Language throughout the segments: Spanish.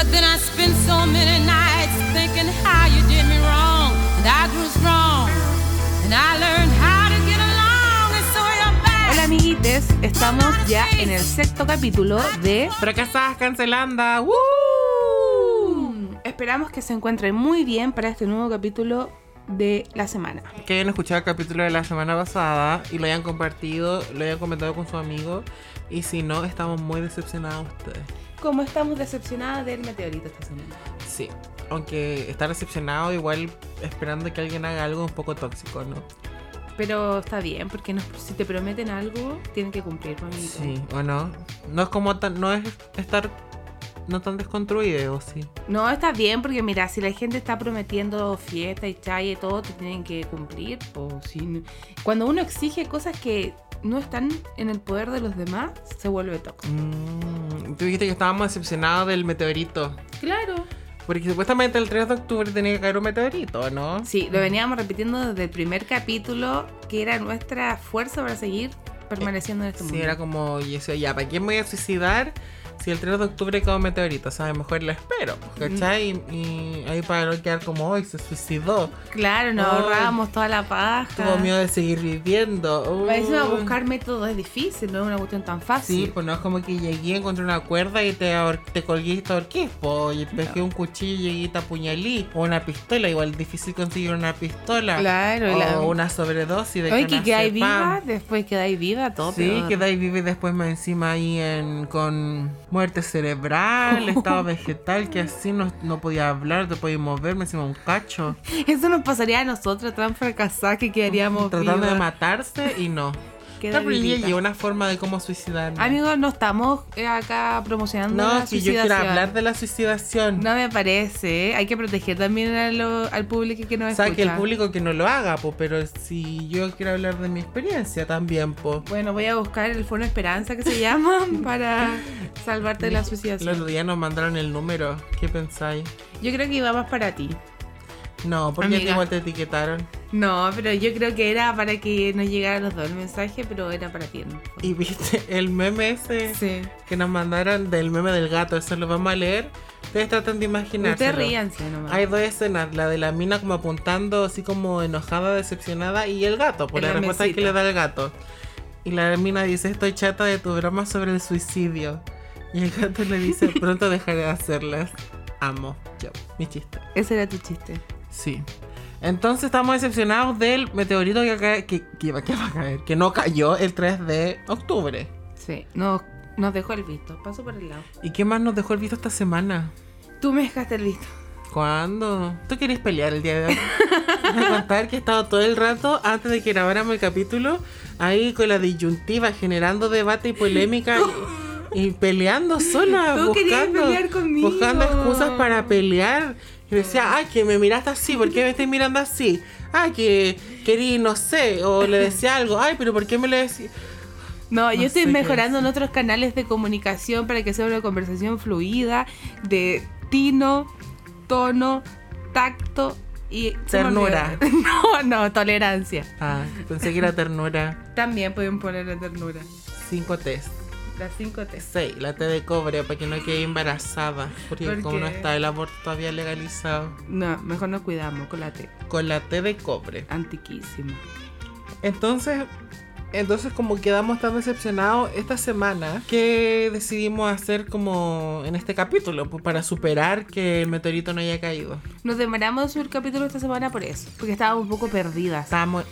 But then I spent so many nights thinking how you did me wrong. And I grew strong. And I learned how to get along. And so you're back. Hola amiguites, estamos ya en el sexto capítulo de... Fracasadas cancelanda. ¡Woo! Esperamos que se encuentren muy bien para este nuevo capítulo de la semana. Que hayan escuchado el capítulo de la semana pasada y lo hayan compartido, lo hayan comentado con su amigo. Y si no, estamos muy decepcionados ustedes. Como estamos decepcionadas del meteorito esta semana. Sí. Aunque está decepcionado, igual esperando que alguien haga algo un poco tóxico, ¿no? Pero está bien, porque no- si te prometen algo, tienen que cumplir, amiguito. Sí, o no. No es como tan, no es estar no tan desconstruido, ¿o sí? No, está bien, porque mira, si la gente está prometiendo fiesta y chaya y todo, te tienen que cumplir. O si no- Cuando uno exige cosas que no están en el poder de los demás, se vuelve tóxico. Mm, tú dijiste que estábamos decepcionados del meteorito. Claro. Porque supuestamente el 3 de octubre tenía que caer un meteorito, ¿no? Sí, lo veníamos repitiendo desde el primer capítulo, que era nuestra fuerza para seguir permaneciendo en este mundo. Sí, era como, y decía, ya, ¿para quién me voy a suicidar si el 3 de octubre cae un meteorito? O sea, mejor lo espero, pues, ¿cachai? Y, y ahí para no quedar como, hoy se suicidó. Claro, nos ahorrábamos toda la paja. Tuvo miedo de seguir viviendo. A veces Uy. buscar métodos es difícil, no es una cuestión tan fácil. Sí, pues no es como que llegué, encontré una cuerda y te, te colgué y te ahorqué, po, y pesqué un cuchillo y te apuñalí. O una pistola, igual difícil conseguir una pistola. Claro, o la- una sobredosis de Oye, que quedáis clonazepam. viva, después quedáis viva, todo Sí, quedáis vive y después más encima ahí en, con muerte cerebral, estado vegetal, que así no, no podía hablar, te podía mover, me encima un cacho. Eso nos pasaría a nosotras tan fracasadas que quedaríamos Tratando de matarse y no. Queda No, una forma de cómo suicidarme. Amigos, no estamos eh, acá promocionando no, la si yo quiero suicidación. hablar de la suicidación. No me parece, ¿eh? hay que proteger también a lo- al público que nos o sea, que el público que no lo haga, po, pero si yo quiero hablar de mi experiencia también, po. Bueno, voy a buscar el Fono Esperanza que se llama para salvarte de la El suicidación. otro día nos mandaron el número, ¿qué pensáis? Yo creo que iba más para ti. No, porque Amiga. igual te etiquetaron. No, pero yo creo que era para que nos llegara a los dos el mensaje, pero era para ti. ¿no? Y viste el meme ese Sí. que nos mandaron del meme del gato, eso lo vamos a leer. Ustedes tratan de imaginar. Ustedes ríanse nomás. Hay dos escenas, la de la mina como apuntando así como enojada, decepcionada y el gato, por En la la respuesta que le da el gato. Y la mina dice, estoy chata de tu broma sobre el suicidio. Y el gato le dice, pronto dejaré de hacerlas. Amo. Yo, mi chiste. Ese era tu chiste. Sí. Entonces estamos decepcionados del meteorito que, cae- que, que, iba- que va a caer, que no cayó el 3 de octubre. Sí, nos, nos dejó el visto. Paso por el lado. ¿Y qué más nos dejó el visto esta semana? Tú me dejaste el visto. ¿Cuándo? ¿Tú querías pelear el día de hoy? Voy a contar que he estado todo el rato, antes de que grabáramos el capítulo, ahí con la disyuntiva, generando debate y polémica y, y peleando sola, Tú querías buscando, pelear conmigo. buscando excusas para pelear. Y decía, ay, que me miraste así, ¿por qué me estás mirando así? Ay, que querí, no sé, o le decía algo, ay, pero ¿por qué me le decía? No, yo estoy mejorando en otros canales de comunicación para que sea una conversación fluida, de tino, tono, tacto y... Ternura. No, no, tolerancia. Ah, pensé que era ternura. También pueden poner la ternura. 5 test. Las 5 T. 6, la T de cobre, para que no quede embarazada. Porque ¿Por como no qué? está el aborto todavía legalizado. No, mejor nos cuidamos con la T. Con la T de cobre. Antiquísima. Entonces, entonces como quedamos tan decepcionados esta semana, que decidimos hacer como en este capítulo? Pues para superar que el meteorito no haya caído. Nos demoramos de subir capítulo esta semana por eso, porque estábamos un poco perdidas. Estábamos...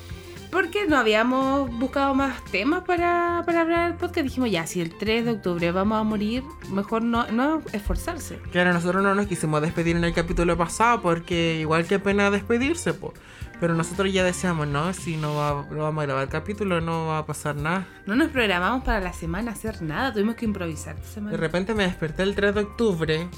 Porque no habíamos buscado más temas para, para hablar del podcast. Dijimos, ya, si el 3 de octubre vamos a morir, mejor no, no esforzarse. Claro, nosotros no nos quisimos despedir en el capítulo pasado porque igual que pena despedirse, pues. Pero nosotros ya decíamos, no, si no, va- no vamos a grabar el capítulo, no va a pasar nada. No nos programamos para la semana hacer nada, tuvimos que improvisar esta De semana. repente me desperté el 3 de octubre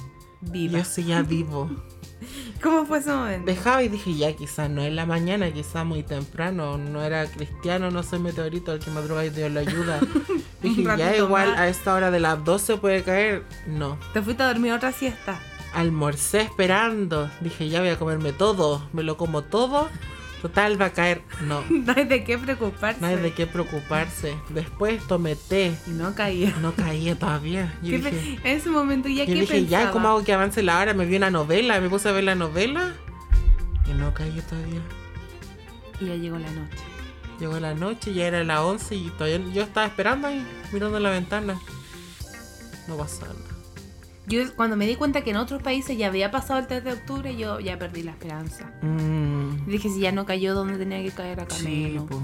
y Viva. yo seguía vivo. ¿Cómo fue ese momento? Dejaba y dije, ya, quizás no es la mañana, quizás muy temprano, no era cristiano, no soy meteorito, el que madruga y Dios lo ayuda. dije, ya, igual más. a esta hora de las 12 puede caer. No. Te fuiste a dormir otra siesta. Almorcé esperando. Dije, ya voy a comerme todo. Me lo como todo Total, va a caer. No, No hay de qué preocuparse. no hay de qué preocuparse. Después tomé té. Y no caía. No caía todavía. Yo ¿Qué dije, en ese momento ya yo dije ya, pensaba? ¿cómo hago que avance la hora? Me vi una novela, me puse a ver la novela. Y no caía todavía. Y ya llegó la noche. Llegó la noche, ya era las 11 y todavía yo estaba esperando ahí, mirando la ventana. No pasa nada. Yo cuando me di cuenta que en otros países ya había pasado el 3 de octubre, yo ya perdí la esperanza. Mm, Dije, si ya no cayó donde tenía que caer acá sí, pues.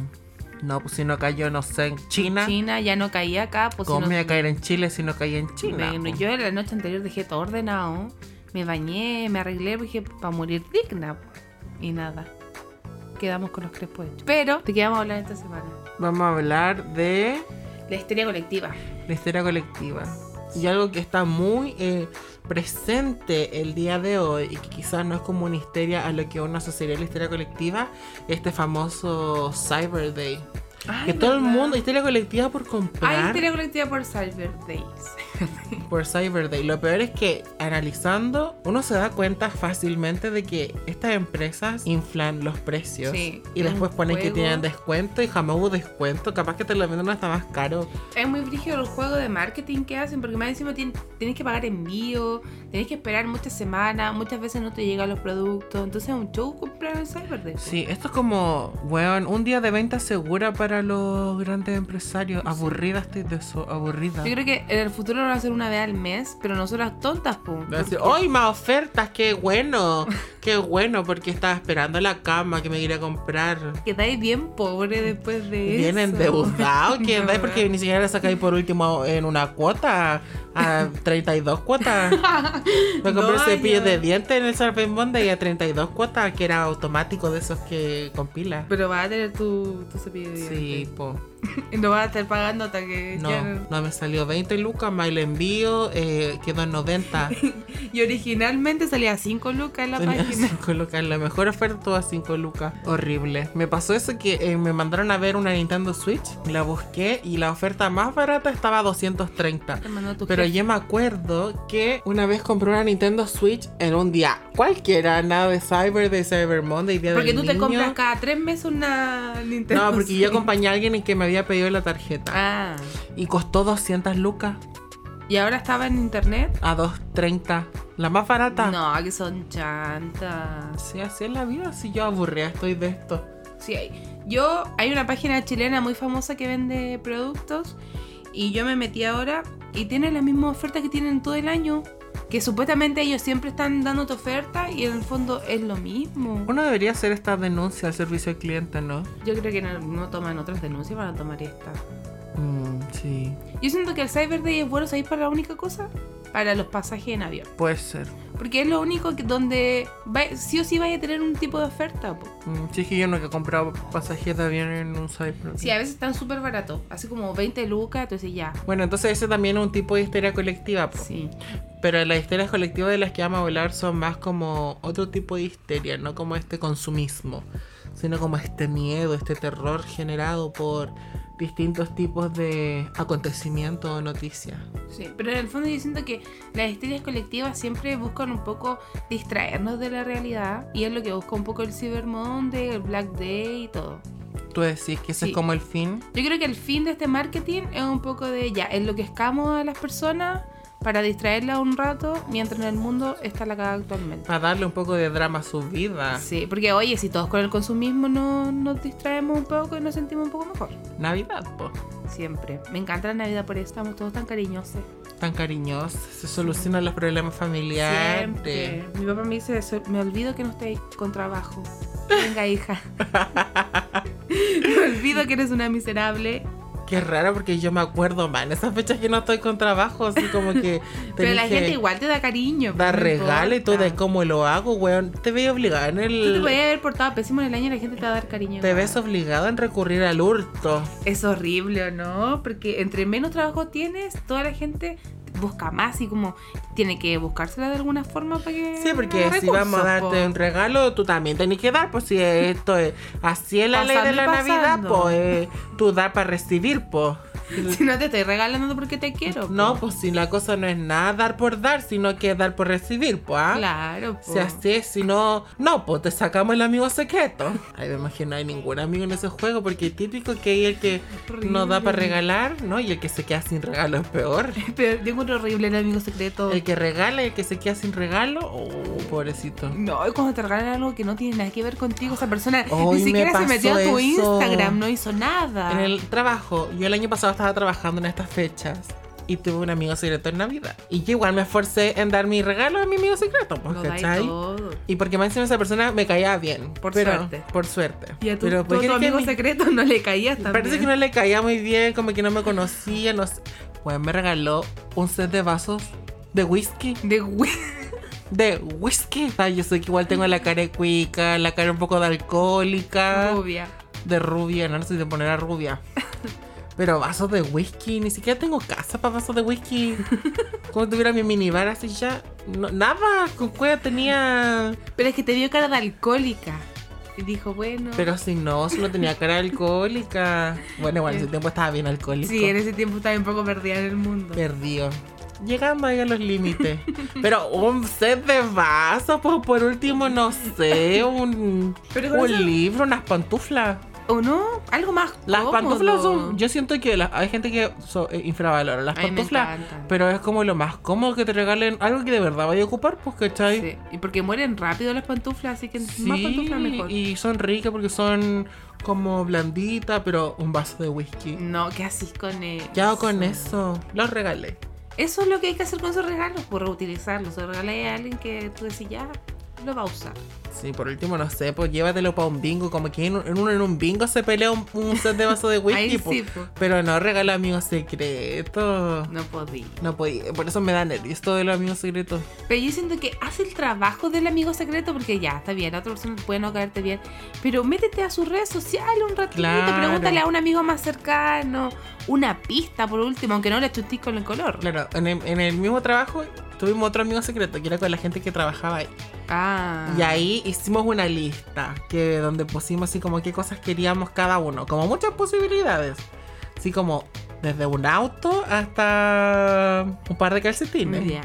No, pues si no cayó, no sé, en China. China ya no caía acá, pues si ¿Cómo no- me iba a caer en Chile si no caía en China? Bueno, po? yo la noche anterior dejé todo ordenado, me bañé, me arreglé, dije, para morir digna. po. Y nada, quedamos con los crespos hechos. Pero, ¿de qué vamos a hablar esta semana? Vamos a hablar de La histeria colectiva. la histeria colectiva. Y algo que está muy eh, presente el día de hoy y que quizás no es como una histeria a lo que uno asociaría a la histeria colectiva, este famoso Cyber Day. Ay, que todo el mundo, histeria colectiva por comprar. Hay histeria colectiva por Cyber Days. por Cyber Day. Lo peor es que analizando, uno se da cuenta fácilmente de que estas empresas inflan los precios Sí, y es después ponen que juego. tienen descuento y jamás hubo descuento. Capaz que te lo venden hasta más caro. Es muy brígido el juego de marketing que hacen porque más encima tien- tienes que pagar envío, tienes que esperar muchas semanas, muchas veces no te llegan los productos, entonces es un show comprar el Cyber Day. Sí, esto es como, weón, un día de venta segura para los grandes empresarios. Aburrida estoy de eso, aburrida. Yo creo que en el futuro lo hacer una vez al mes, pero nosotras tontas, pum. ¡Ay, más ofertas! ¡Qué bueno! ¡Qué bueno! Porque estaba esperando la cama que me quería comprar. Quedáis bien pobre después de eso. Bien endeudado, que No, da porque ni siquiera le sacáis por último en una cuota a 32 cuotas. Me compré No, cepillo de dientes en el Surfing Monday a 32 cuotas, que era automático de esos que compila. Pero vas a tener tu, tu cepillo de Sí, dientes. po. Y no vas a estar pagando hasta que No, ya- no me salió 20 lucas, más el envío eh, quedó en 90. Y originalmente salía 5 lucas en la Tenía página. 5 lucas, la mejor oferta todas 5 lucas. Horrible. Me pasó eso que eh, me mandaron a ver una Nintendo Switch, la busqué y la oferta más barata estaba a 230. Te mandó tu Pero jefe. yo me acuerdo que una vez compré una Nintendo Switch en un día cualquiera, nada de Cyber, de Cyber Monday, día Porque del tú te niño. compras cada 3 meses una Nintendo. No, porque yo Switch. acompañé a alguien en que me había pedido la tarjeta. Ah. Y costó 200 lucas ¿Y ahora estaba en internet? a 230. La más barata. No, que son chantas. Sí, así es la vida. Si yo aburrida estoy de esto. Sí, hay. Yo, hay una página chilena muy famosa que vende productos y yo me metí ahora y tiene las mismas ofertas que tienen todo el año. Que supuestamente ellos siempre están dándote oferta y en el fondo es lo mismo. Uno debería hacer esta denuncia al servicio al cliente, ¿no? Yo creo que no, no toman otras denuncias, van a tomar esta. Mm, sí, Yo siento que el Cyber Day es bueno, ¿sabéis para la única cosa? Para los pasajes en avión. puede ser. Porque es lo único que, donde va- sí o sí vaya a tener un tipo de oferta. po. Mm, sí, es que yo no he comprado pasajes de avión en un Cyber. Sí, a veces están súper baratos, así como 20 lucas, entonces ya. Bueno, entonces ese también es un tipo de histeria colectiva. po. Sí. Pero las histerias colectivas de las que vamos a hablar son más como otro tipo de histeria, no como este consumismo, sino como este miedo, este terror generado por distintos tipos de acontecimientos o noticias. Sí, pero en el fondo yo siento que las historias colectivas siempre buscan un poco distraernos de la realidad y es lo que busca un poco el Cyber Monday, el Black Day y todo. Tú decís que ese Sí. es como el fin. Yo creo que el fin de este marketing es un poco de ya, es lo que escamos a las personas para distraerlas un rato mientras en el mundo está la cagada actualmente. Para darle un poco de drama a su vida. Sí, porque oye, si todos con el consumismo no, nos distraemos un poco y nos sentimos un poco mejor. Navidad, po. Siempre. Me encanta la Navidad por eso, estamos todos tan cariñosos. Tan cariñosos. Se solucionan los problemas familiares. Siempre. Mi papá me dice, "So- me olvido que no estáis con trabajo. Venga, hija. me olvido que eres una miserable. Qué raro porque yo me acuerdo, man, esas fechas que no estoy con trabajo, así como que... Pero la gente igual te da cariño. Dar no regalo y todo de cómo lo hago, weón. Te ves obligado en Tú te el... podías haber portado pésimo en el año y la gente te va a dar cariño. Te ves obligado en recurrir al hurto. Es horrible, ¿o no? Porque entre menos trabajo tienes, toda la gente busca más y como tiene que buscársela de alguna forma para que... Sí, porque si vamos a darte po. un regalo, tú también tenés que dar, pues si esto es así es la ley de la Navidad, pues eh, tú das para recibir, pues. Si no te estoy regalando porque te quiero. po. No, pues si la cosa no es nada dar por dar, sino que dar por recibir, pues. ¿ah? Claro, po. Si así es, si no, no, pues te sacamos el amigo secreto. Ay, me imagino, no hay ningún amigo en ese juego, porque típico que hay el que no da para regalar, ¿no? Y el que se queda sin regalo es peor. Pero yo encuentro horrible el amigo secreto. El que regala y el que se queda sin regalo, oh, pobrecito. No, y cuando te regalan algo que no tiene nada que ver contigo, esa persona Hoy ni me siquiera se metió a tu eso. Instagram, no hizo nada. En el trabajo, yo el año pasado estaba trabajando en estas fechas. Y tuve un amigo secreto en Navidad. Y yo igual me esforcé en dar mi regalo a mi amigo secreto, pues, ¿cachai? todo. Y porque más encima esa persona me caía bien. Por pero- suerte. Por suerte. Y a tu, pero tu ¿por qué otro es que amigo mi- secreto no le caías también. Parece que no le caía muy bien, como que no me conocía, no sé. Pues me regaló un set de vasos de whisky. De güey. De whisky. Sea, yo sé que igual tengo la cara de cuica, la cara un poco de alcohólica. Rubia. De rubia, no, no sé de poner a rubia. Pero vasos de whisky, ni siquiera tengo casa para vasos de whisky. Como tuviera mi minibar así ya. No, nada, con cueva tenía. Pero es que te dio cara de alcohólica. Y dijo, bueno. Pero si no, solo tenía cara alcohólica. Bueno, igual en ese tiempo estaba bien alcohólico. sí, en ese tiempo estaba un poco perdida en el mundo. Perdido. Llegando ahí a los límites. Pero un set de vasos, pues por último, no sé, un, Pero un eso- libro, unas pantuflas. ¿O no? Algo más Las cómodo. pantuflas son. Yo siento que la- hay gente que so- eh, infravalora las pantuflas. Pero es como lo más cómodo que te regalen algo que de verdad vaya a ocupar, pues, ¿cachai? Sí, Y porque mueren rápido las pantuflas, así que más pantuflas mejor. y son ricas porque son como blanditas, pero un vaso de whisky. No, ¿qué haces con eso? ¿Qué hago con eso? Los regalé. Eso es lo que hay que hacer con esos regalos, por reutilizarlos. Se regalé a alguien que tú decís ya lo va a usar. Sí, por último, no sé, pues llévatelo para un bingo. Como que en, un- en un bingo se pelea un, un set de vaso de whisky. Sí, pues. Pero no regala amigos secretos. No podía. No podía, por eso me da nervios todo de los amigos secretos. Pero yo siento que hace el trabajo del amigo secreto porque ya, está bien, la otra persona puede no caerte bien. Pero métete a sus redes sociales un ratito, Claro. pregúntale a un amigo más cercano, una pista por último, aunque no le chutís con el color. Claro, en el, en el mismo trabajo tuvimos otro amigo secreto que era con la gente que trabajaba ahí. Ah. Y ahí hicimos una lista que donde pusimos así como qué cosas queríamos cada uno, como muchas posibilidades. Así como desde un auto hasta un par de calcetines.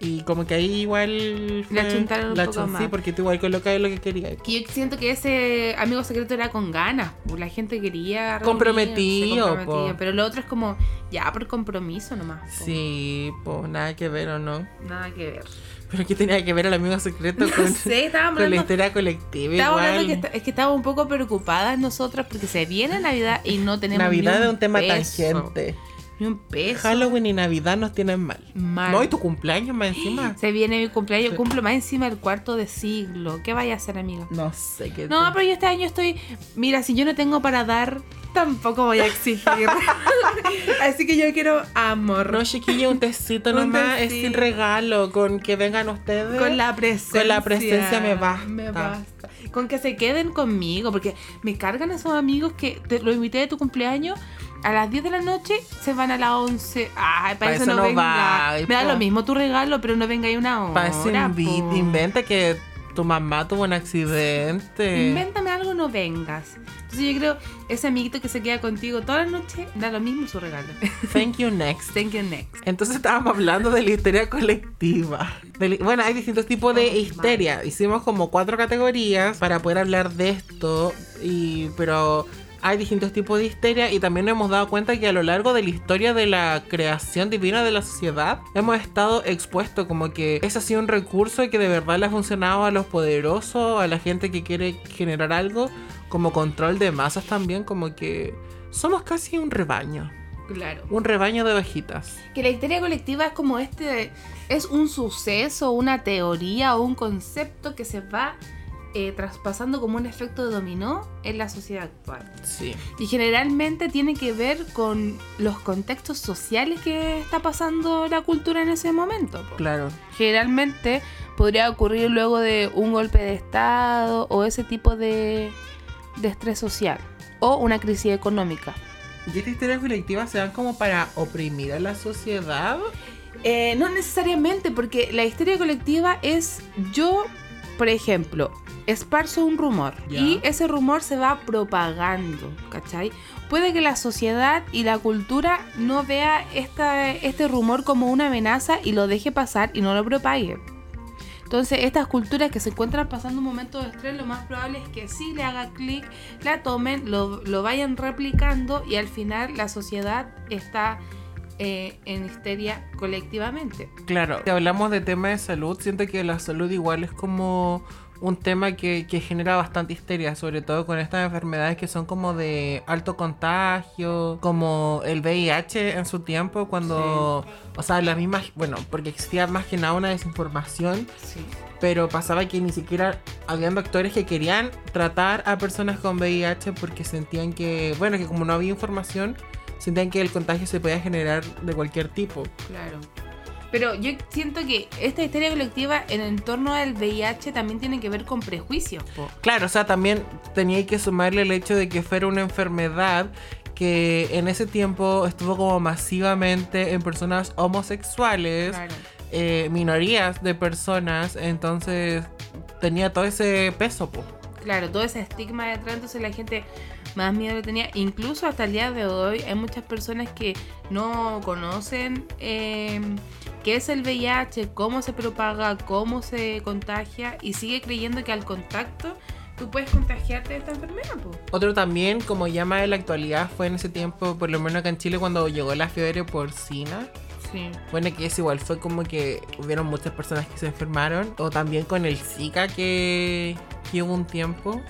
Y como que ahí igual un la poco achun- más. Sí, porque tú igual colocabas lo que querías. Y yo siento que ese amigo secreto era con ganas. La gente quería. reunirse, Comprometido. Pero lo otro es como ya por compromiso nomás. po. Sí, pues nada que ver o no. Nada que ver. Pero ¿qué tenía que ver el amigo secreto No con, sé, con la historia colectiva? Estábamos igual. hablando que, es que estábamos un poco preocupadas nosotras porque se viene Navidad y no tenemos Navidad ni es un tema peso, tangente. Ni un peso. Halloween y Navidad nos tienen mal. Mal. No, y tu cumpleaños más encima. Se viene mi cumpleaños, Sí. cumplo más encima el cuarto de siglo. ¿Qué vaya a hacer, amiga? No sé qué. No, pero yo este año estoy. Mira, si yo no tengo para dar, tampoco voy a exigir. Así que yo quiero amor. No, chiquilla, un tecito Un nomás. Es tecito. sin regalo. Con que vengan ustedes. Con la presencia. Con la presencia me basta. Me basta. Con que se queden conmigo, porque me cargan esos amigos que te lo invité de tu cumpleaños. A las 10 de la noche se van a las 11. Ay, para Pa' eso, eso no, no venga. va, me da lo mismo tu regalo, pero no venga ahí una hora. Para eso inventa que tu mamá tuvo un accidente. Invéntame algo, no vengas. Entonces yo creo, ese amiguito que se queda contigo toda la noche, da lo mismo su regalo. Thank you next. Thank you next. Entonces estábamos hablando de la histeria colectiva. De bueno, hay distintos tipos de Oh, histeria. Hicimos como cuatro categorías para poder hablar de esto. Y, pero hay distintos tipos de histeria y también nos hemos dado cuenta que a lo largo de la historia de la creación divina de la sociedad hemos estado expuestos como que ese ha sido un recurso que de verdad le ha funcionado a los poderosos, a la gente que quiere generar algo, como control de masas también, como que somos casi un rebaño, Claro. un rebaño de ovejitas. Que la histeria colectiva es como este, es un suceso, una teoría o un concepto que se va eh, traspasando como un efecto de dominó en la sociedad actual. Sí. Y generalmente tiene que ver con los contextos sociales que está pasando la cultura en ese momento. po. Claro. Generalmente podría ocurrir luego de un golpe de estado o ese tipo de, de estrés social o una crisis económica. ¿Y estas historias colectivas se dan como para oprimir a la sociedad? Eh, no necesariamente, porque la histeria colectiva es yo por ejemplo, esparzo un rumor y ese rumor se va propagando, ¿cachai? Puede que la sociedad y la cultura no vea esta, este rumor como una amenaza y lo deje pasar y no lo propague. Entonces, estas culturas que se encuentran pasando un momento de estrés, lo más probable es que sí le haga clic, la tomen, lo, lo vayan replicando y al final la sociedad está eh, en histeria colectivamente. Claro, si hablamos de tema de salud, siento que la salud igual es como un tema que, que genera bastante histeria, sobre todo con estas enfermedades que son como de alto contagio, como el VIH en su tiempo, cuando, o sea, las mismas, bueno, porque existía más que nada una desinformación, Sí. pero pasaba que ni siquiera habían doctores que querían tratar a personas con VIH porque sentían que, bueno, que como no había información, sentían que el contagio se podía generar de cualquier tipo. Claro. Pero yo siento que esta histeria colectiva en el torno al VIH también tiene que ver con prejuicios. po. Claro, o sea, también tenía que sumarle el hecho de que fuera una enfermedad que en ese tiempo estuvo como masivamente en personas homosexuales, Claro. eh, minorías de personas, entonces tenía todo ese peso, po. Claro, todo ese estigma detrás, entonces la gente más miedo le tenía. Incluso hasta el día de hoy hay muchas personas que no conocen eh, qué es el VIH, cómo se propaga, cómo se contagia y sigue creyendo que al contacto tú puedes contagiarte de esta enfermedad. Otro también, como llama de la actualidad, fue en ese tiempo, por lo menos acá en Chile, cuando llegó la fiebre porcina. Sí. Bueno, que es igual, fue como que hubieron muchas personas que se enfermaron. O también con el Zika que, que hubo un tiempo.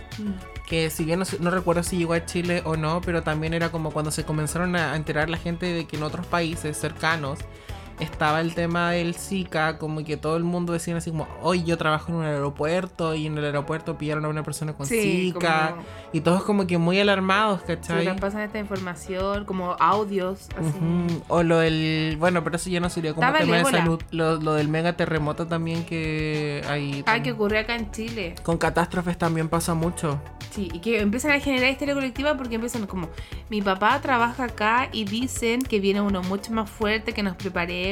que si bien no recuerdo si llegó a Chile o no, pero también era como cuando se comenzaron a enterar la gente de que en otros países cercanos estaba el tema del Zika, como que todo el mundo decía así como, hoy yo trabajo en un aeropuerto y en el aeropuerto pillaron a una persona con Sí, Zika como- y todos como que muy alarmados, ¿cachai? nos pasan esta información, como audios, así. Ujú, O lo del, bueno, pero eso ya no sería como Estaba tema de salud, lo, lo del mega terremoto también que hay... Ah, que ocurrió acá en Chile. Con catástrofes también pasa mucho. Sí, y que empiezan a generar histeria colectiva porque empiezan como, mi papá trabaja acá y dicen que viene uno mucho más fuerte, que nos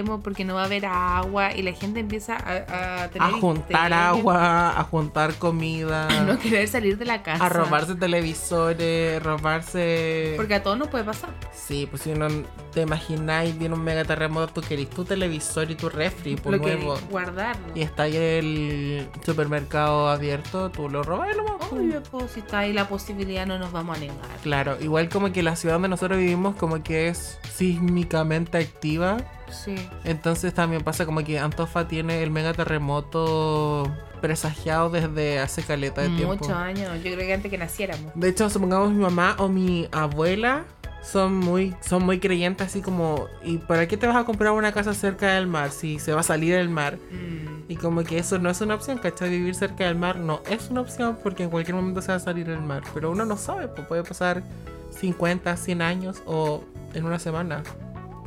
porque no va a haber agua y la gente empieza a, a tener A juntar histeria, agua, a juntar comida. a no querer salir de la casa. A robarse televisores, robarse... Porque a todos nos puede pasar. Sí, pues si uno te imagináis, viene un mega terremoto, tú querís tu televisor y tu refri, por Lo que nuevo. guardarlo. Y está ahí el supermercado abierto, tú lo robas y lo más. Obvio, pues, si está ahí la posibilidad no nos vamos a negar. Claro, igual como que la ciudad donde nosotros vivimos como que es sísmicamente activa. Sí. Entonces también pasa como que Antofa tiene el mega terremoto presagiado desde hace caleta de tiempo. Muchos años, yo creo que antes que naciéramos. De hecho, supongamos mi mamá o mi abuela son muy, son muy creyentes así como, ¿y para qué te vas a comprar una casa cerca del mar si se va a salir el mar? Mm. Y como que eso no es una opción, ¿cachai? Vivir cerca del mar no es una opción porque en cualquier momento se va a salir el mar. Pero uno no sabe, pues puede pasar 50, 100 años o en una semana.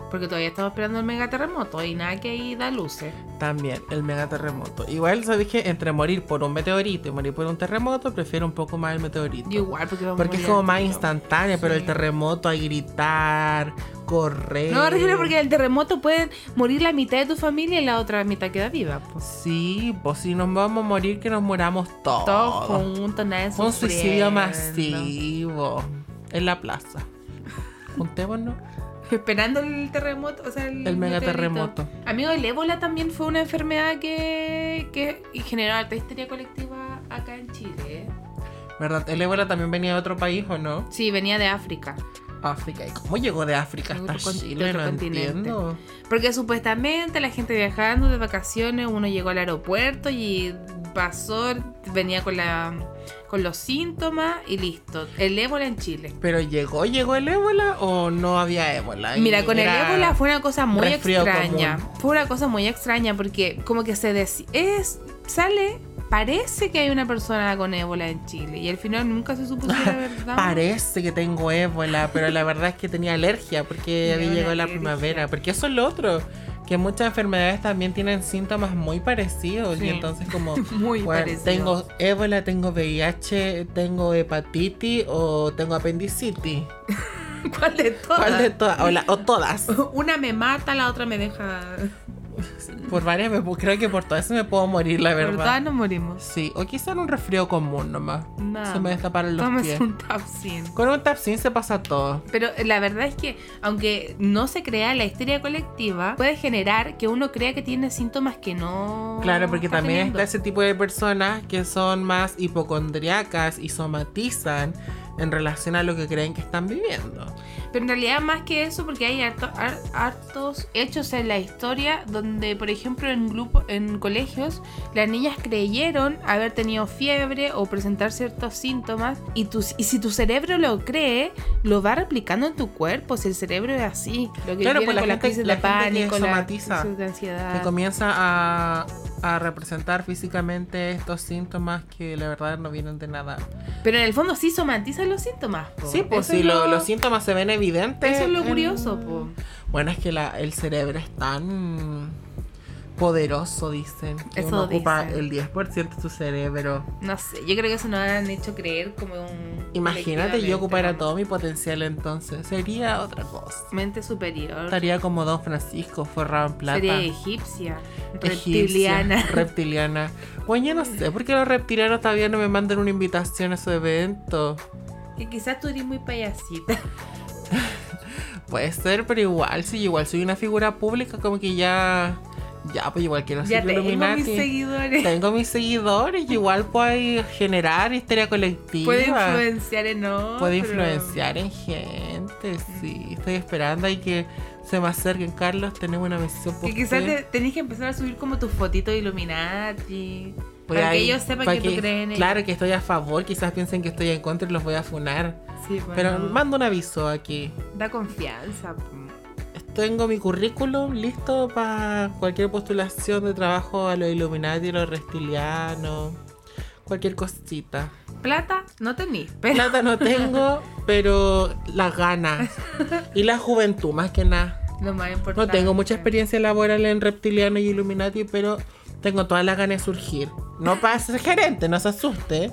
Porque todavía estamos esperando el mega terremoto y nada que ahí da luces. También el mega terremoto. Igual sabes que entre morir por un meteorito y morir por un terremoto, prefiero un poco más el meteorito. Igual, porque vamos a Porque es morir como al más tiro. instantánea, pero el terremoto a gritar, correr. No, refiero porque el terremoto puede morir la mitad de tu familia y la otra mitad queda viva. Pues. Sí, pues si nos vamos a morir, que nos muramos todos. Todos juntos, nadie un suicidio masivo en la plaza. Juntémonos. Esperando el terremoto, o sea, el, El mega meteorito. terremoto. Amigo, el ébola también fue una enfermedad que, que generó alta histeria colectiva acá en Chile. ¿Verdad? El ébola también venía de otro país, ¿o no? Sí, venía de África. África. ¿Y cómo llegó de África hasta Chile? no continente. entiendo. Porque supuestamente la gente viajando de vacaciones, uno llegó al aeropuerto y pasó, venía con la con los síntomas y listo. El ébola en Chile. Pero llegó, llegó el ébola o no había ébola. Y Mira, con el ébola fue una cosa muy extraña. común. Fue una cosa muy extraña porque como que se decía, es sale parece que hay una persona con ébola en Chile y al final nunca se supo si era verdad. Parece que tengo ébola, pero la verdad es que tenía alergia porque había llegado la primavera. Porque eso es lo otro, que muchas enfermedades también tienen síntomas muy parecidos. Sí. Y entonces como, Muy bueno, tengo ébola, tengo VIH, tengo hepatitis o tengo apendicitis. ¿Cuál de todas? ¿Cuál de todas? O, la- o todas. Una me mata, la otra me deja Por varias, me, creo que por todo eso me puedo morir, la Pero todas verdad. nos morimos. Sí, o quizá en un resfrío común nomás. Nada Se me destaparon los Tómese pies. un Tapsin. Con un tapsin se pasa todo. Pero la verdad es que, aunque no se crea la histeria colectiva, puede generar que uno crea que tiene síntomas que no. Claro, porque está también teniendo. está ese tipo de personas que son más hipocondriacas y somatizan en relación a lo que creen que están viviendo. Pero en realidad, más que eso, porque hay harto- har- hartos hechos en la historia donde, por ejemplo, en grupo, en colegios, las niñas creyeron haber tenido fiebre o presentar ciertos síntomas. Y, tu, y si tu cerebro lo cree, lo va replicando en tu cuerpo. Si el cerebro es así. Lo que Claro, pues la con crisis la de gente que pánico, las somatiza, crisis de ansiedad. Que comienza a, a representar físicamente estos síntomas que la verdad no vienen de nada. Pero en el fondo sí somatizan los síntomas. po. Sí, pues si lo- lo- los síntomas se ven evidentes. Eso es lo en- curioso, po. Bueno, es que la- el cerebro es tan poderoso, dicen. Que Eso uno ocupa dicen. el 10% de tu cerebro. No sé, yo creo que eso nos han hecho creer como un. Imagínate yo ocupara todo mi potencial entonces. Sería otra cosa. Mente superior. Estaría como Don Francisco, forrado en plata. Sería egipcia. Egipcia, Reptiliana. reptiliana. Bueno, yo no sé, ¿por qué los reptilianos todavía no me mandan una invitación a su evento? que quizás tú eres muy payasita. Puede ser, pero igual, si igual soy una figura pública, como que ya. Ya, pues igual quiero ser tengo Illuminati. mis seguidores. Tengo mis seguidores, y igual puedo generar histeria colectiva. Puede influenciar en otros. Puede influenciar en gente, sí. Estoy esperando ahí que se me acerquen, Carlos. Tenemos una misión por Que quizás te- tenés que empezar a subir como tus fotitos de Illuminati. Pues para ahí- que ellos sepan para que, tú crees en ellos. Claro que estoy a favor, quizás piensen que estoy en contra y los voy a funar. Sí, Pero bueno, mando un aviso aquí. Da confianza. Tengo mi currículum listo para cualquier postulación de trabajo a los Illuminati, los reptilianos, cualquier cosita. Plata no tenís. Pero Plata no tengo, pero las ganas y la juventud más que nada. lo más No importante. tengo mucha experiencia laboral en reptiliano y Illuminati, pero tengo todas las ganas de surgir. No para ser gerente, no se asuste,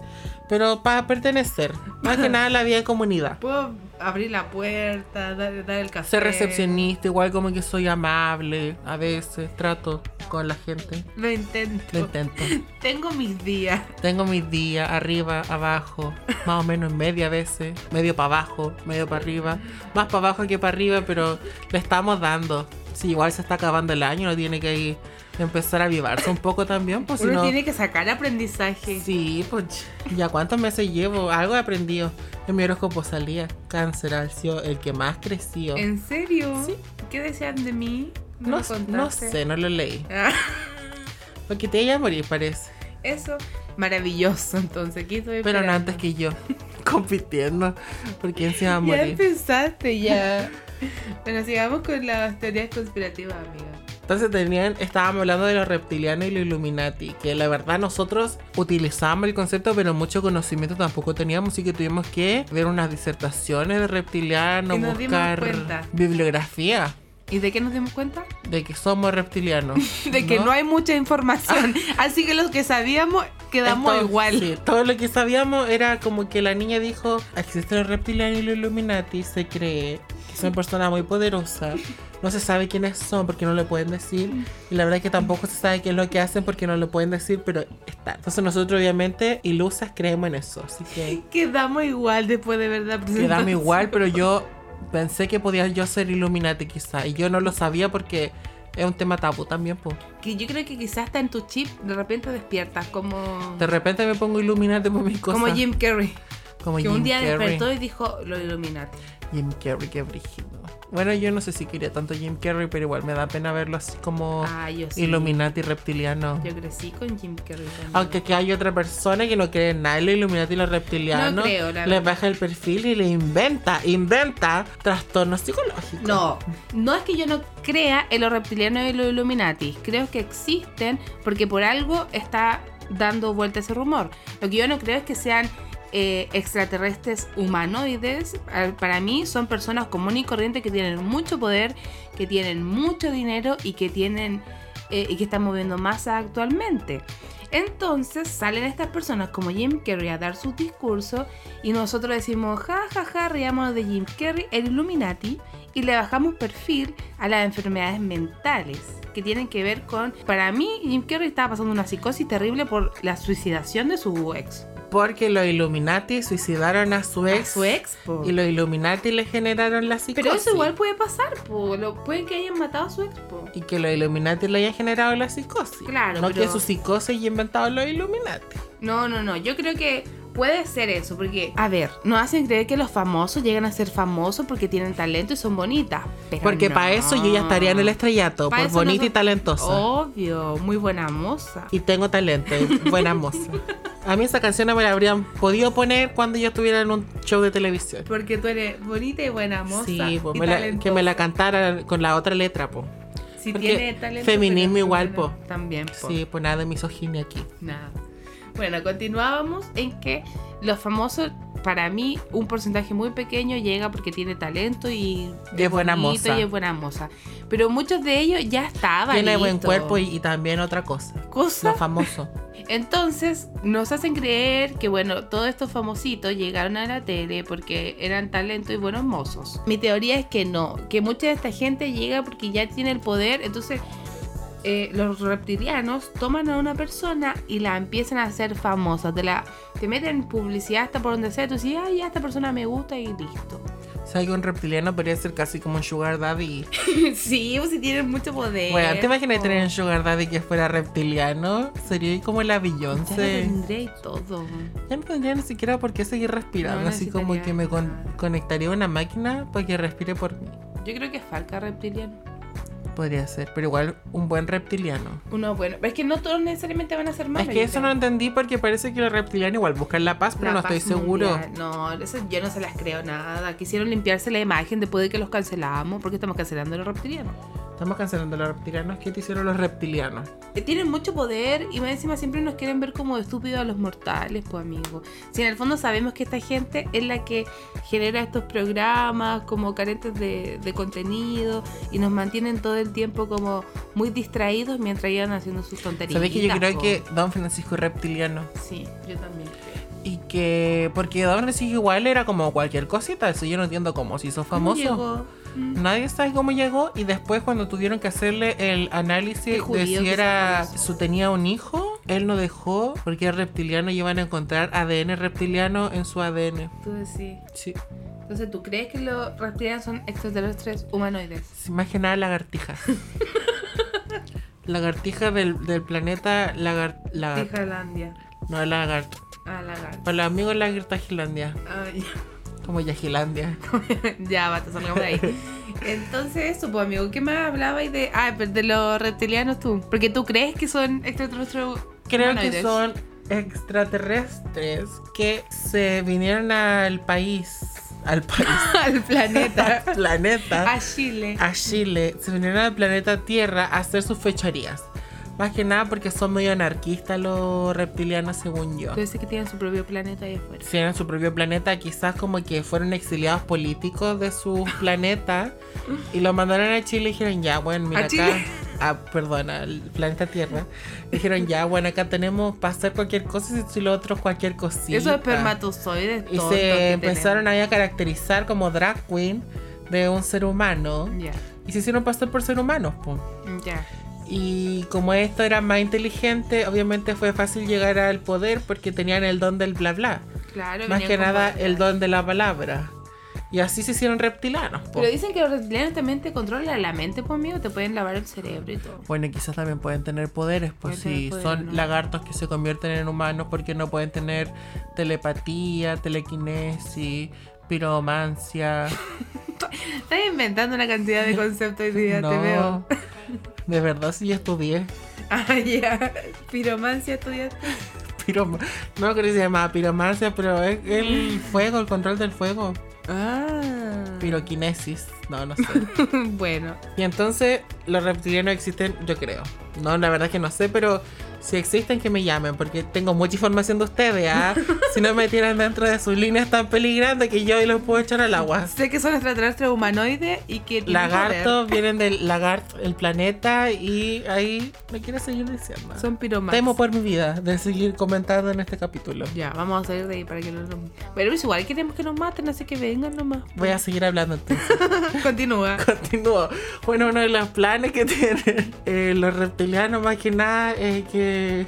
pero para pertenecer. Más que nada a la vida de comunidad. Puedo abrir la puerta, dar, dar el café. Ser recepcionista, igual como que soy amable, a veces trato con la gente. Lo intento. Lo intento. Tengo mis días. Tengo mis días arriba, abajo, más o menos en media veces, medio para abajo, medio para arriba, más para abajo que para arriba, pero le estamos dando. Si igual se está acabando el año, uno tiene que ir- empezar a avivarse un poco también, pues Uno no... tiene que sacar aprendizaje. Sí, pues ya cuántos meses llevo, algo he aprendido. En mi horóscopo salía cáncer, ha sido el que más creció. ¿En serio? Sí. ¿Qué desean de mí? No, no contaste. sé, no lo leí. Ah, Porque te iba a morir, parece. eso, maravilloso. Entonces, aquí estoy Pero no antes que yo, compitiendo. Porque se va a Ya morir. empezaste, ya. bueno, sigamos con las teorías conspirativas, amiga. Entonces tenían, estábamos hablando de los reptilianos y los Illuminati, que la verdad nosotros utilizábamos el concepto, pero mucho conocimiento tampoco teníamos, así que tuvimos que ver unas disertaciones de reptilianos, buscar bibliografía ¿Y de qué nos dimos cuenta? de que somos reptilianos. De que no, hay mucha información. Así que los que sabíamos quedamos Esto- igual. sí, todo lo que sabíamos era como que la niña dijo, existen los reptilianos y los Illuminati, se cree que son personas muy poderosas. No se sabe quiénes son porque no lo pueden decir. Y la verdad es que tampoco se sabe qué es lo que hacen porque no lo pueden decir, pero está. Entonces nosotros obviamente ilusas creemos en eso. Así que Quedamos igual después de verdad. quedamos igual, pero yo pensé que podía yo ser Illuminati quizá. Y yo no lo sabía porque es un tema tabú también, pues. Que yo creo que quizás está en tu chip, de repente despiertas como, De repente me pongo Illuminati por mis cosas. como Jim Carrey. Como que Jim un día Carrey. despertó y dijo lo Illuminati. Jim Carrey, qué brígido. Bueno, yo no sé si quería tanto Jim Carrey, pero igual me da pena verlo así como Ah, sí. Illuminati reptiliano. Yo crecí con Jim Carrey también. Aunque aquí hay otra persona que no cree en nada en los Illuminati y los reptilianos. No creo, la le baja el perfil y le inventa, inventa trastornos psicológicos. No, no es que yo no crea en los reptilianos y los Illuminati. Creo que existen porque por algo está dando vuelta ese rumor. Lo que yo no creo es que sean eh, extraterrestres humanoides. Para mí son personas comunes y corrientes que tienen mucho poder, que tienen mucho dinero y que tienen eh, y que están moviendo masa actualmente. Entonces salen estas personas como Jim Carrey a dar sus discursos y nosotros decimos, ja, ja, ja, riámonos de Jim Carrey, el Illuminati, y le bajamos perfil a las enfermedades mentales que tienen que ver con... Para mí, Jim Carrey estaba pasando una psicosis terrible por la suicidación de su ex. Porque los Illuminati suicidaron a su A ex. su ex, po. Y los Illuminati le generaron la psicosis. Pero eso igual puede pasar, po. Lo, pueden que hayan matado a su ex, po. Y que los Illuminati le hayan generado la psicosis. Claro, No pero- que su psicosis haya inventado los Illuminati. No, no, no. Yo creo que puede ser eso, porque, a ver, nos hacen creer que los famosos llegan a ser famosos porque tienen talento y son bonitas. pero Porque no. para eso yo ya estaría en el estrellato. Pa' por no bonita y talentosa. Obvio, muy buena moza. Y tengo talento, buena moza. A mí esa canción no me la habrían podido poner cuando yo estuviera en un show de televisión. Porque tú eres bonita y buena moza. Sí, pues y me la- que me la cantara con la otra letra, po. Si porque tiene talento. feminismo igual, po. También, po. Sí, pues nada de misoginia aquí. Nada. Bueno, continuábamos en que los famosos, para mí, un porcentaje muy pequeño llega porque tiene talento y Y es buena moza. y es buena moza. Pero muchos de ellos ya estaban. Tiene buen listos. cuerpo y, y también otra cosa. cosa. Lo famoso. Entonces nos hacen creer que, bueno, todos estos famositos llegaron a la tele porque eran talento y buenos mozos. Mi teoría es que no, que mucha de esta gente llega porque ya tiene el poder, entonces eh, los reptilianos toman a una persona y la empiezan a hacer famosa. Te, la, te meten publicidad hasta por donde sea, tú dices, ay, ya esta persona me gusta y listo. O sea, que un reptiliano podría ser casi como un sugar daddy. sí, pues si tienen mucho poder. Bueno, ¿te imaginas tener un sugar daddy que fuera reptiliano? Sería como la Ya lo Beyoncé. tendré y todo. Ya no tendría ni siquiera por qué seguir respirando. No así como que me con- conectaría a una máquina para que respire por mí. Yo creo que es falca reptiliano. Podría ser, pero igual un buen reptiliano. Uno bueno, pero es que no todos necesariamente van a ser malos. es que eso creo. no entendí porque parece que los reptilianos igual buscan la paz, pero La no estoy paz seguro. mundial. No, eso yo no se las creo nada. Quisieron limpiarse la imagen después de que los cancelamos, porque estamos cancelando a los reptilianos. Estamos cancelando a los reptilianos. ¿Qué te hicieron los reptilianos? Eh, Tienen mucho poder y más encima siempre nos quieren ver como estúpidos a los mortales, pues amigo. Si en el fondo sabemos que esta gente es la que genera estos programas como carentes de, de contenido y nos mantienen todo el tiempo como muy distraídos mientras iban haciendo sus tonterías. ¿Sabes que yo creo que Don Francisco es reptiliano? Sí, yo también creo. Y que. Porque Don Francisco igual era como cualquier cosita. Eso yo no entiendo cómo se hizo famoso. Llegó. Mm. Nadie sabe cómo llegó. Y después, cuando tuvieron que hacerle el análisis de si era. su tenía un hijo, él no dejó. Porque era reptiliano y iban a encontrar ADN reptiliano en su ADN. Tú decís. Sí. Entonces, ¿tú crees que los reptilianos son extraterrestres humanoides? Que nada lagartijas. lagartija del, del planeta lagar, lagar- Tijalandia. No, lagarto. Ah, lagarto. Para los amigos lagartajilandia. Ah, Como Yajilandia. ya. ya, basta, salgamos de ahí. Entonces, eso, pues, amigo, ¿qué más hablabais de. Ah, pero de los reptilianos tú? Porque tú crees que son extraterrestres Creo que son extraterrestres que se vinieron al país. Al país. al planeta. al planeta. a Chile. a Chile. Se vinieron al planeta Tierra a hacer sus fechorías. Más que nada porque son medio anarquistas los reptilianos, según yo. Dices que tienen su propio planeta ahí afuera. Si eran su propio planeta, quizás como que fueron exiliados políticos de su planeta y lo mandaron a Chile y dijeron, ya, bueno, mira ¿A acá. Chile? Ah, perdona, al planeta Tierra. Dijeron, ya, bueno, acá tenemos para hacer cualquier cosa y lo otro cualquier cosita. Esos espermatozoides Y se empezaron tenemos. ahí a caracterizar como drag queen de un ser humano. Ya, Y se hicieron pasar por ser humanos, pues. ya. Y como esto era más inteligente, obviamente fue fácil llegar al poder porque tenían el don del bla bla. Claro, Más que nada el don de la palabra. Y así se hicieron reptilianos. po. Pero dicen que los reptilianos también te controlan la mente, pues, amigo. Te pueden lavar el cerebro y todo. Bueno, y quizás también pueden tener poderes, pues si son ¿no? lagartos que se convierten en humanos porque no pueden tener telepatía, telequinesis, piromancia. Estás inventando una cantidad de conceptos hoy día, te veo. no, de verdad sí estudié. Ah, ya. Piromancia estudiaste. Pirom no creo que se llamaba piromancia, pero es el fuego, el control del fuego. Ah. Piroquinesis, no, no sé. bueno. Y entonces los reptilianos existen, yo creo. No, la verdad es que no sé, pero Si existen, que me llamen, porque tengo mucha información de ustedes, ¿ah? si no me tiran dentro de sus líneas tan peligrosas que yo hoy los puedo echar al agua. Sé que son extraterrestres humanoides y que Lagartos vienen del lagarto, el planeta, y ahí me quiero seguir diciendo. Son piromanes. Temo por mi vida de seguir comentando en este capítulo. Ya, vamos a salir de ahí para que no nos... Pero igual queremos que nos maten, así que vengan nomás. Voy a seguir hablando entonces. Continúa. Continúo. Bueno, uno de los planes que tienen eh, los reptilianos más que nada es que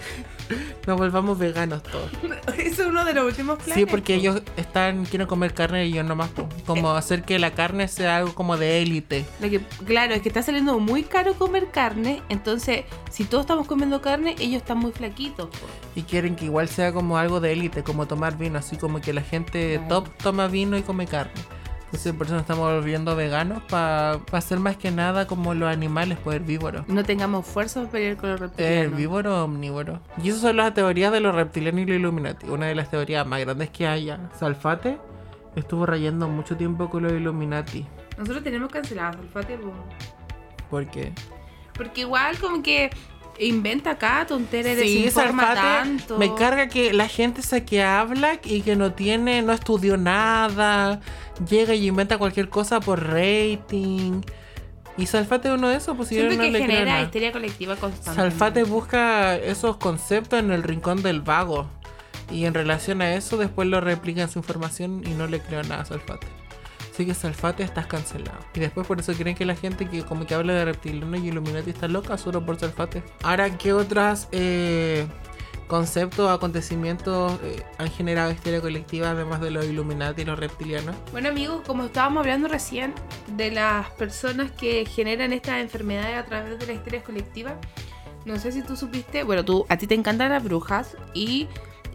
nos volvamos veganos todos. Es uno de los últimos planes. Sí, porque ellos están quieren comer carne y yo nomás como hacer que la carne sea algo como de élite. Lo que, claro, es que está saliendo muy caro comer carne, entonces si todos estamos comiendo carne, ellos están muy flaquitos. Y quieren que igual sea como algo de élite, como tomar vino, así como que la gente Claro. top toma vino y come carne. Entonces por eso nos estamos volviendo veganos para hacer más que nada como los animales, pues herbívoros. No tengamos fuerza para pelear con los reptilianos. Herbívoro o omnívoro. Y esas son las teorías de los reptilianos y los Illuminati. Una de las teorías más grandes que haya. Salfate estuvo rayando mucho tiempo con los Illuminati. Nosotros tenemos cancelado a Salfate po. Porque porque igual como que inventa acá tonteras y desinforma tanto. me carga que la gente esa que habla y que no tiene, no estudió nada, llega y inventa cualquier cosa por rating. Y Salfate es uno de esos, pues si yo no que le creo genera nada. histeria colectiva constante. Salfate busca esos conceptos en el rincón del vago. Y en relación a eso, después lo replica en su información y no le creo nada a Salfate. Que Salfate estás cancelado. Y después por eso creen que la gente que como que habla de reptilianos y Illuminati está loca solo por Salfate. Ahora, ¿qué otros eh, conceptos acontecimientos eh, han generado histeria colectiva además de los Illuminati y los reptilianos? Bueno amigos, como estábamos hablando recién de las personas que generan estas enfermedades a través de la histeria colectiva, no sé si tú supiste, bueno, tú a ti te encantan las brujas y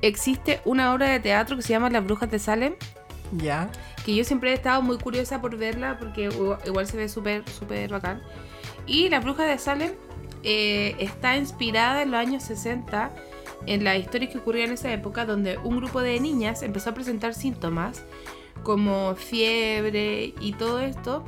existe una obra de teatro que se llama Las Brujas de Salem, Ya. que yo siempre he estado muy curiosa por verla porque igual se ve súper, súper bacán. Y La Bruja de Salem eh, está inspirada en los años 60 en la historia que ocurrió en esa época donde un grupo de niñas empezó a presentar síntomas como fiebre y todo esto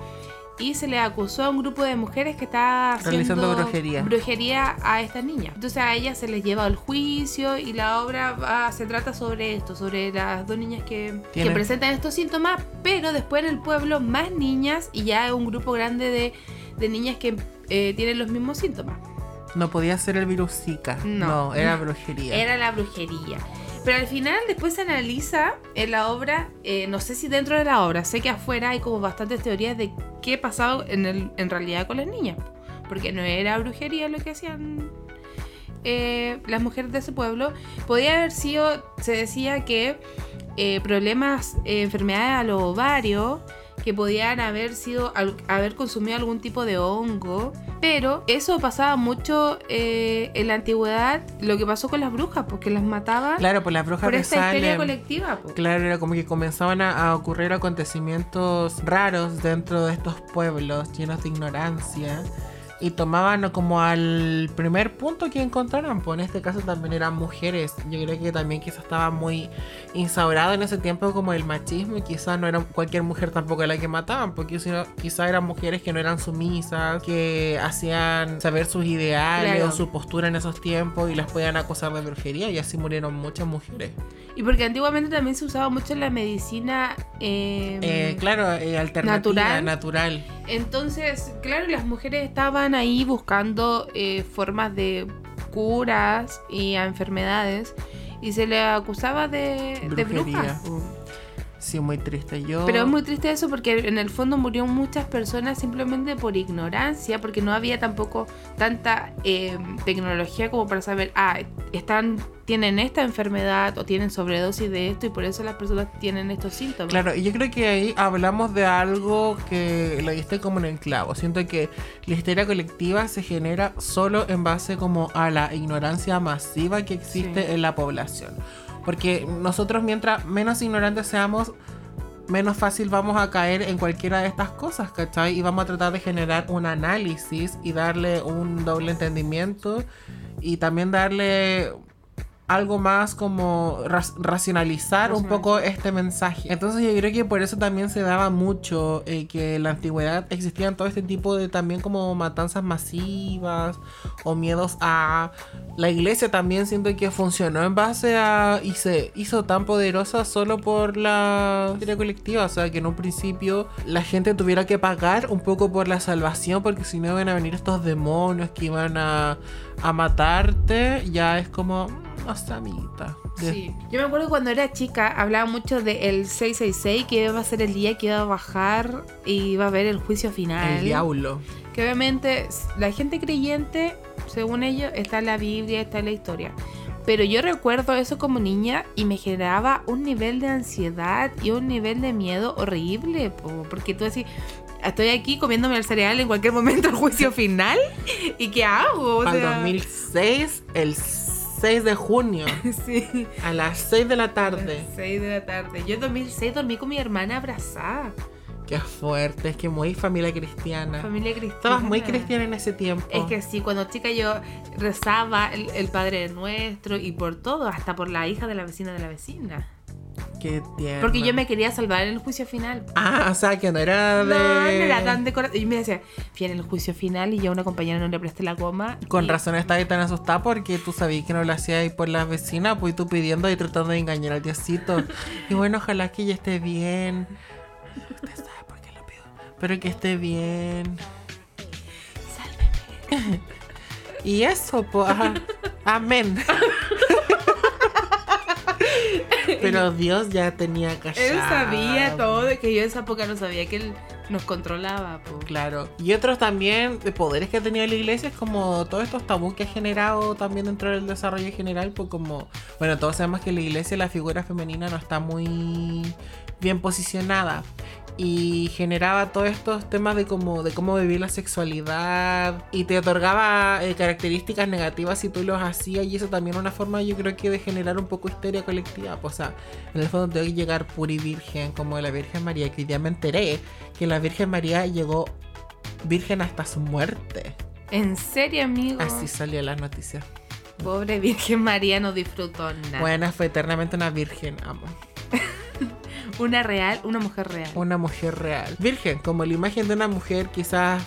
y se le acusó a un grupo de mujeres que estaba haciendo Realizando brujería. brujería a estas niñas. Entonces a ellas se les lleva al juicio y la obra va- se trata sobre esto, sobre las dos niñas que, que presentan estos síntomas, pero después en el pueblo más niñas y ya un grupo grande de, de niñas que eh, tienen los mismos síntomas. No podía ser el virus Zika. No. No, era brujería. Era la brujería. Pero al final después se analiza en la obra, eh, no sé si dentro de la obra, sé que afuera hay como bastantes teorías de qué pasaba en, el, en realidad con las niñas. Porque no era brujería lo que hacían eh, las mujeres de ese pueblo. Podía haber sido, se decía que eh, problemas, eh, enfermedades a los ovarios, que podían haber sido, al- haber consumido algún tipo de hongo. Pero eso pasaba mucho eh, en la antigüedad, lo que pasó con las brujas, porque las mataban Claro, pues las brujas por esta histeria Salem. colectiva. po. Claro, era como que comenzaban a, a ocurrir acontecimientos raros dentro de estos pueblos llenos de ignorancia. Y tomaban como al primer punto que encontraran, pues en este caso también eran mujeres. Yo creo que también quizás estaba muy instaurado en ese tiempo como el machismo y quizás no era cualquier mujer tampoco la que mataban, porque quizás eran mujeres que no eran sumisas, que hacían saber sus ideales Claro. o su postura en esos tiempos y las podían acosar de brujería y así murieron muchas mujeres. Y porque antiguamente también se usaba mucho la medicina. eh, Eh, claro, eh, alternativa, Natural. natural. Entonces, claro, las mujeres estaban ahí buscando eh, formas de curas y a enfermedades y se le acusaba de, de Brujería. brujas. Sí, muy triste. Yo. Pero es muy triste eso porque en el fondo murieron muchas personas simplemente por ignorancia, porque no había tampoco tanta eh, tecnología como para saber, ah, están, tienen esta enfermedad o tienen sobredosis de esto y por eso las personas tienen estos síntomas. Claro, y yo creo que ahí hablamos de algo que lo diste como en el clavo. Siento que la histeria colectiva se genera solo en base como a la ignorancia masiva que existe Sí. en la población. Porque nosotros mientras menos ignorantes seamos, menos fácil vamos a caer en cualquiera de estas cosas, ¿cachai? Y vamos a tratar de generar un análisis y darle un doble entendimiento y también darle algo más como racionalizar un poco este mensaje. Entonces yo creo que por eso también se daba mucho eh, que en la antigüedad existían todo este tipo de también como matanzas masivas o miedos a... La iglesia también siento que funcionó en base a... y se hizo tan poderosa solo por la historia colectiva. O sea, que en un principio la gente tuviera que pagar un poco por la salvación porque si no iban a venir estos demonios que iban a, a matarte. Ya es como... "Mm, O sea, amiguita. de- Sí. Yo me acuerdo cuando era chica, hablaba mucho del 666, que iba a ser el día que iba a bajar y iba a haber el juicio final. El diablo. Que obviamente la gente creyente, según ellos, está en la Biblia, está en la historia. Pero yo recuerdo eso como niña y me generaba un nivel de ansiedad y un nivel de miedo horrible. po, porque tú decís, estoy aquí comiéndome el cereal en cualquier momento el juicio final. ¿Y qué hago? O Para el sea, 2006, el 6 de junio, Sí. a las 6 de la tarde. 6 de la tarde. Yo en 2006 dormí con mi hermana abrazada. Qué fuerte, es que muy familia cristiana. Familia cristiana. Estabas muy cristiana en ese tiempo. Es que sí, cuando chica yo rezaba el, el Padre Nuestro y por todo, hasta por la hija de la vecina de la vecina. Qué. Porque yo me quería salvar en el juicio final. Ah, o sea, que no era No, de... no era tan de corazón. Y me decía, fui en el juicio final y yo a una compañera no le presté la goma. Con y- razón estaba tan asustada porque tú sabías que no lo hacía ahí por la vecina, pues tú pidiendo y tratando de engañar al diosito. y bueno, ojalá que ella esté bien. Usted sabe por qué lo pido. Pero que esté bien. y eso, pues. Amén. Pero Dios ya tenía callado. Él sabía todo, de que yo en esa época no sabía que él nos controlaba. po. Claro. Y otros también de poderes que ha tenido la iglesia es como todos estos tabús que ha generado también dentro del desarrollo general, pues como, bueno, todos sabemos que en la iglesia la figura femenina no está muy bien posicionada y generaba todos estos temas de cómo, de cómo vivir la sexualidad y te otorgaba eh, características negativas si tú los hacías y eso también es una forma yo creo que de generar un poco histeria colectiva, pues, o sea, en el fondo tengo que llegar puri virgen como la Virgen María, que hoy día me enteré que la Virgen María llegó virgen hasta su muerte. En serio, amigo. Así salió las noticias. Pobre Virgen María no disfrutó nada. Buena, fue eternamente una virgen, amo. Una real, una mujer real. Una mujer real. Virgen, como la imagen de una mujer quizás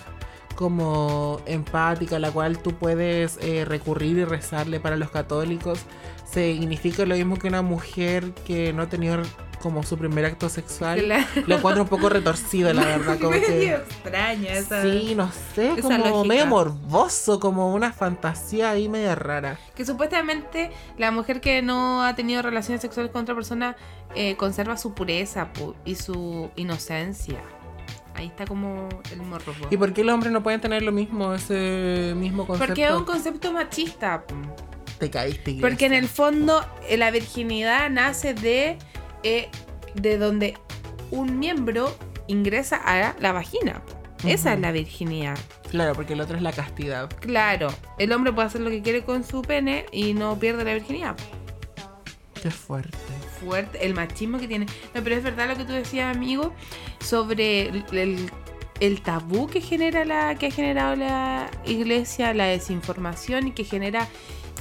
como empática, la cual tú puedes eh, recurrir y rezarle para los católicos, significa lo mismo que una mujer que no ha tenido como su primer acto sexual. Claro. Lo encuentro un poco retorcido, la verdad. Como medio que... extraña esa. Sí, no sé, esa como lógica. medio morboso, como una fantasía ahí media rara. Que supuestamente la mujer que no ha tenido relaciones sexuales con otra persona eh, conserva su pureza pu- y su inocencia. Ahí está como el morbo. ¿Y por qué los hombres no pueden tener lo mismo, ese mismo concepto? Porque es un concepto machista. Te caíste, iglesia. Porque en el fondo eh, la virginidad nace de, eh, de donde un miembro ingresa a la vagina. Esa es la virginidad. Claro, porque el otro es la castidad. Claro, el hombre puede hacer lo que quiere con su pene y no pierde la virginidad. Qué fuerte. fuerte, el machismo que tiene. No, pero es verdad lo que tú decías, amigo, sobre el, el- el tabú que genera la, que ha generado la iglesia, la desinformación y que genera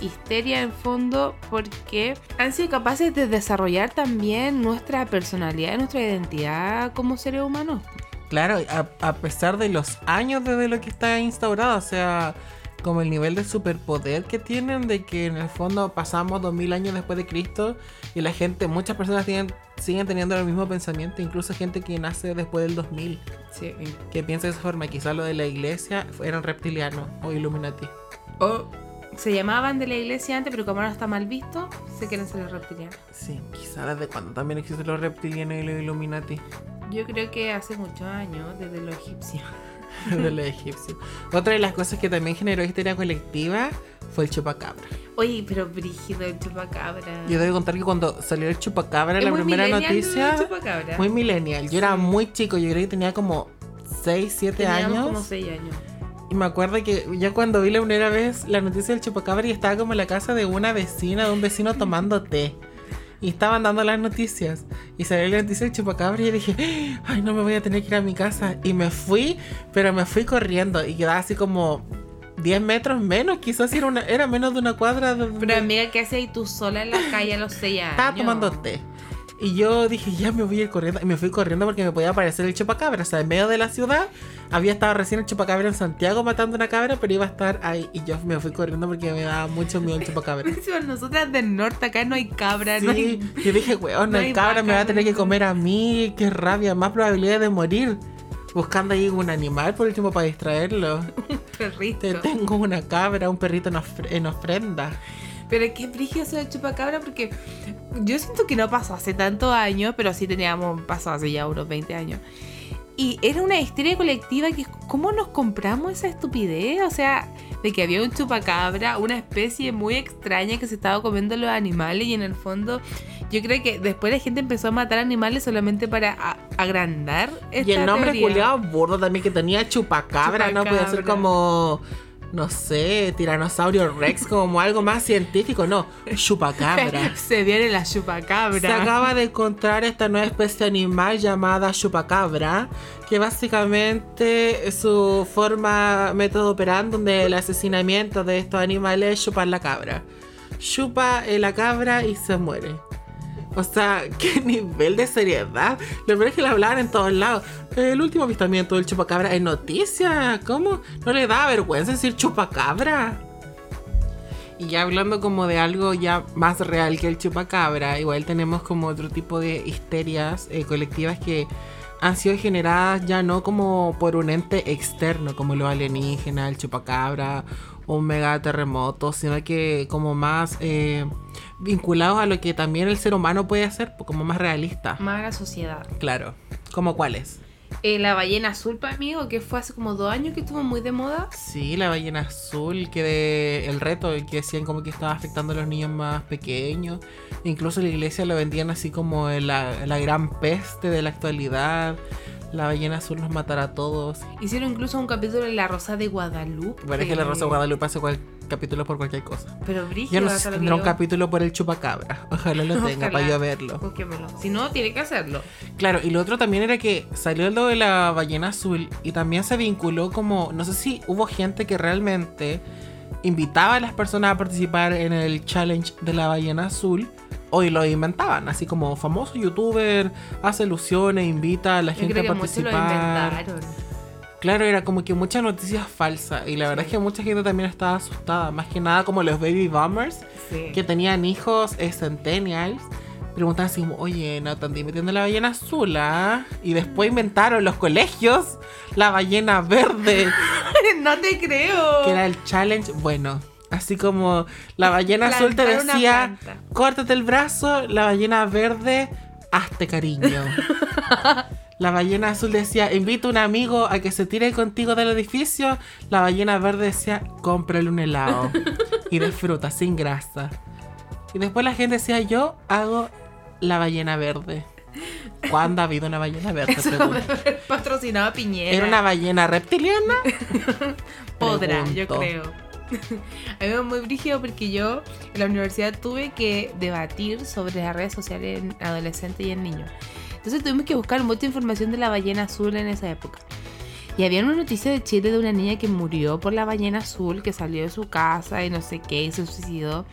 histeria en fondo porque han sido capaces de desarrollar también nuestra personalidad, nuestra identidad como seres humanos. Claro, a, a pesar de los años desde lo que está instaurado, o sea, como el nivel de superpoder que tienen, de que en el fondo pasamos 2000 años después de Cristo y la gente, muchas personas tienen, siguen teniendo el mismo pensamiento, incluso gente que nace después del 2000, Sí. que piensa de esa forma, quizás lo de la iglesia eran reptilianos o Illuminati. O se llamaban de la iglesia antes, pero como ahora está mal visto, se quieren ser los reptilianos. Sí, quizás desde cuando también existen los reptilianos y los Illuminati. Yo creo que hace muchos años, desde los egipcios. de los egipcios. Otra de las cosas que también generó histeria colectiva fue el chupacabra. Oye, pero brígido el chupacabra. Yo debo contar que cuando salió el chupacabra, Es la muy primera noticia, el chupacabra. muy millennial. Yo era muy chico, yo creo que tenía como 6, 7 Teníamos años. como 6 años. Y me acuerdo que yo cuando vi la primera vez la noticia del chupacabra y estaba como en la casa de una vecina, de un vecino tomando té. Y estaban dando las noticias. Y salió la noticia del chupacabra y yo dije, ay, no me voy a tener que ir a mi casa. Y me fui, pero me fui corriendo y quedaba así como 10 metros menos, quizás era, una, era menos de una cuadra. de- Pero amiga, ¿qué haces ahí tú sola en la calle a los 6 años? Estaba tomando té. Y yo dije, ya me voy a ir corriendo. Y me fui corriendo porque me podía aparecer el chupacabra. O sea, en medio de la ciudad había estado recién el chupacabra en Santiago matando una cabra, pero iba a estar ahí. Y yo me fui corriendo porque me daba mucho miedo el chupacabra. Nosotras del norte, acá no hay cabra, no Sí, hay yo dije, weón, no el hay cabra me va a tener que no. comer a mí, qué rabia, más probabilidad de morir. Buscando ahí un animal por último para distraerlo. perrito. Te tengo una cabra, un perrito en, ofre- en ofrenda. Pero es que brillo eso de chupacabra porque yo siento que no pasó hace tantos años, pero sí teníamos, pasó hace ya unos 20 años. Y era una histeria colectiva que, ¿cómo nos compramos esa estupidez? O sea, de que había un chupacabra, una especie muy extraña que se estaba comiendo los animales y en el fondo yo creo que después la gente empezó a matar animales solamente para agrandar esta Y el nombre culiado burdo también que tenía chupacabra, ¿no? Puede ser Chupacabra. como, no sé, tiranosaurio rex, como algo más científico, no, chupacabra. se viene la chupacabra. Se acaba de encontrar esta nueva especie animal llamada chupacabra, que básicamente su forma, método operando del asesinamiento de estos animales es chupar la cabra. Chupa la cabra y se muere. O sea, qué nivel de seriedad. Lo peor es que lo hablaban en todos lados. El último avistamiento del chupacabra en noticia. ¿Cómo? ¿No le da vergüenza decir chupacabra? Y ya hablando como de algo ya más real que el chupacabra, igual tenemos como otro tipo de histerias eh, colectivas que han sido generadas ya no como por un ente externo, como los alienígenas, el chupacabra, un mega terremoto, sino que como más eh, vinculados a lo que también el ser humano puede hacer, pues, como más realista. Más a la sociedad. Claro. ¿Como cuáles? Eh, la ballena azul, para amigo, que fue hace como dos años que estuvo muy de moda. Sí, la ballena azul, que de el reto, que decían como que estaba afectando a los niños más pequeños. Incluso la iglesia lo vendían así como la, la gran peste de la actualidad. La ballena azul nos matará a todos. Hicieron incluso un capítulo de La Rosa de Guadalupe. Bueno, es que la Rosa de Guadalupe hace cual, capítulo por cualquier cosa. Pero Yo brígido. no sé si tendrá un yo- capítulo por el chupacabra. Ojalá lo tenga Ojalá. para yo verlo. Búsquemelo. Si no, tiene que hacerlo. Claro, y lo otro también era que salió lo de la ballena azul y también se vinculó como, no sé si hubo gente que realmente invitaba a las personas a participar en el challenge de la ballena azul o y lo inventaban, así como famoso youtuber hace ilusiones, invita a la Yo gente creo que a muchos lo participar. inventaron. Claro, era como que muchas noticias falsas y la verdad es que mucha gente también estaba asustada, más que nada como los baby boomers Sí. que tenían hijos eh, centennials preguntaban así como, oye, no están metiendo la ballena azul, ¿ah?". Y después inventaron los colegios la ballena verde, no te creo. que era el challenge. Bueno, así como la ballena azul te decía, córtate el brazo, la ballena verde, hazte cariño. La ballena azul decía, invita a un amigo a que se tire contigo del edificio. La ballena verde decía, cómprale un helado. y de fruta, sin grasa. Y después la gente decía, yo hago la ballena verde. ¿Cuándo ha habido una ballena verde? Pregunto. Patrocinaba Piñera. ¿Era una ballena reptiliana? Podrá, yo Pregunto. creo. A mí me muy brígido porque yo en la universidad tuve que debatir sobre las redes sociales en adolescentes y en niños. Entonces tuvimos que buscar mucha información de la ballena azul en esa época. Y había una noticia de Chile de una niña que murió por la ballena azul, que salió de su casa y no sé qué, y se suicidó.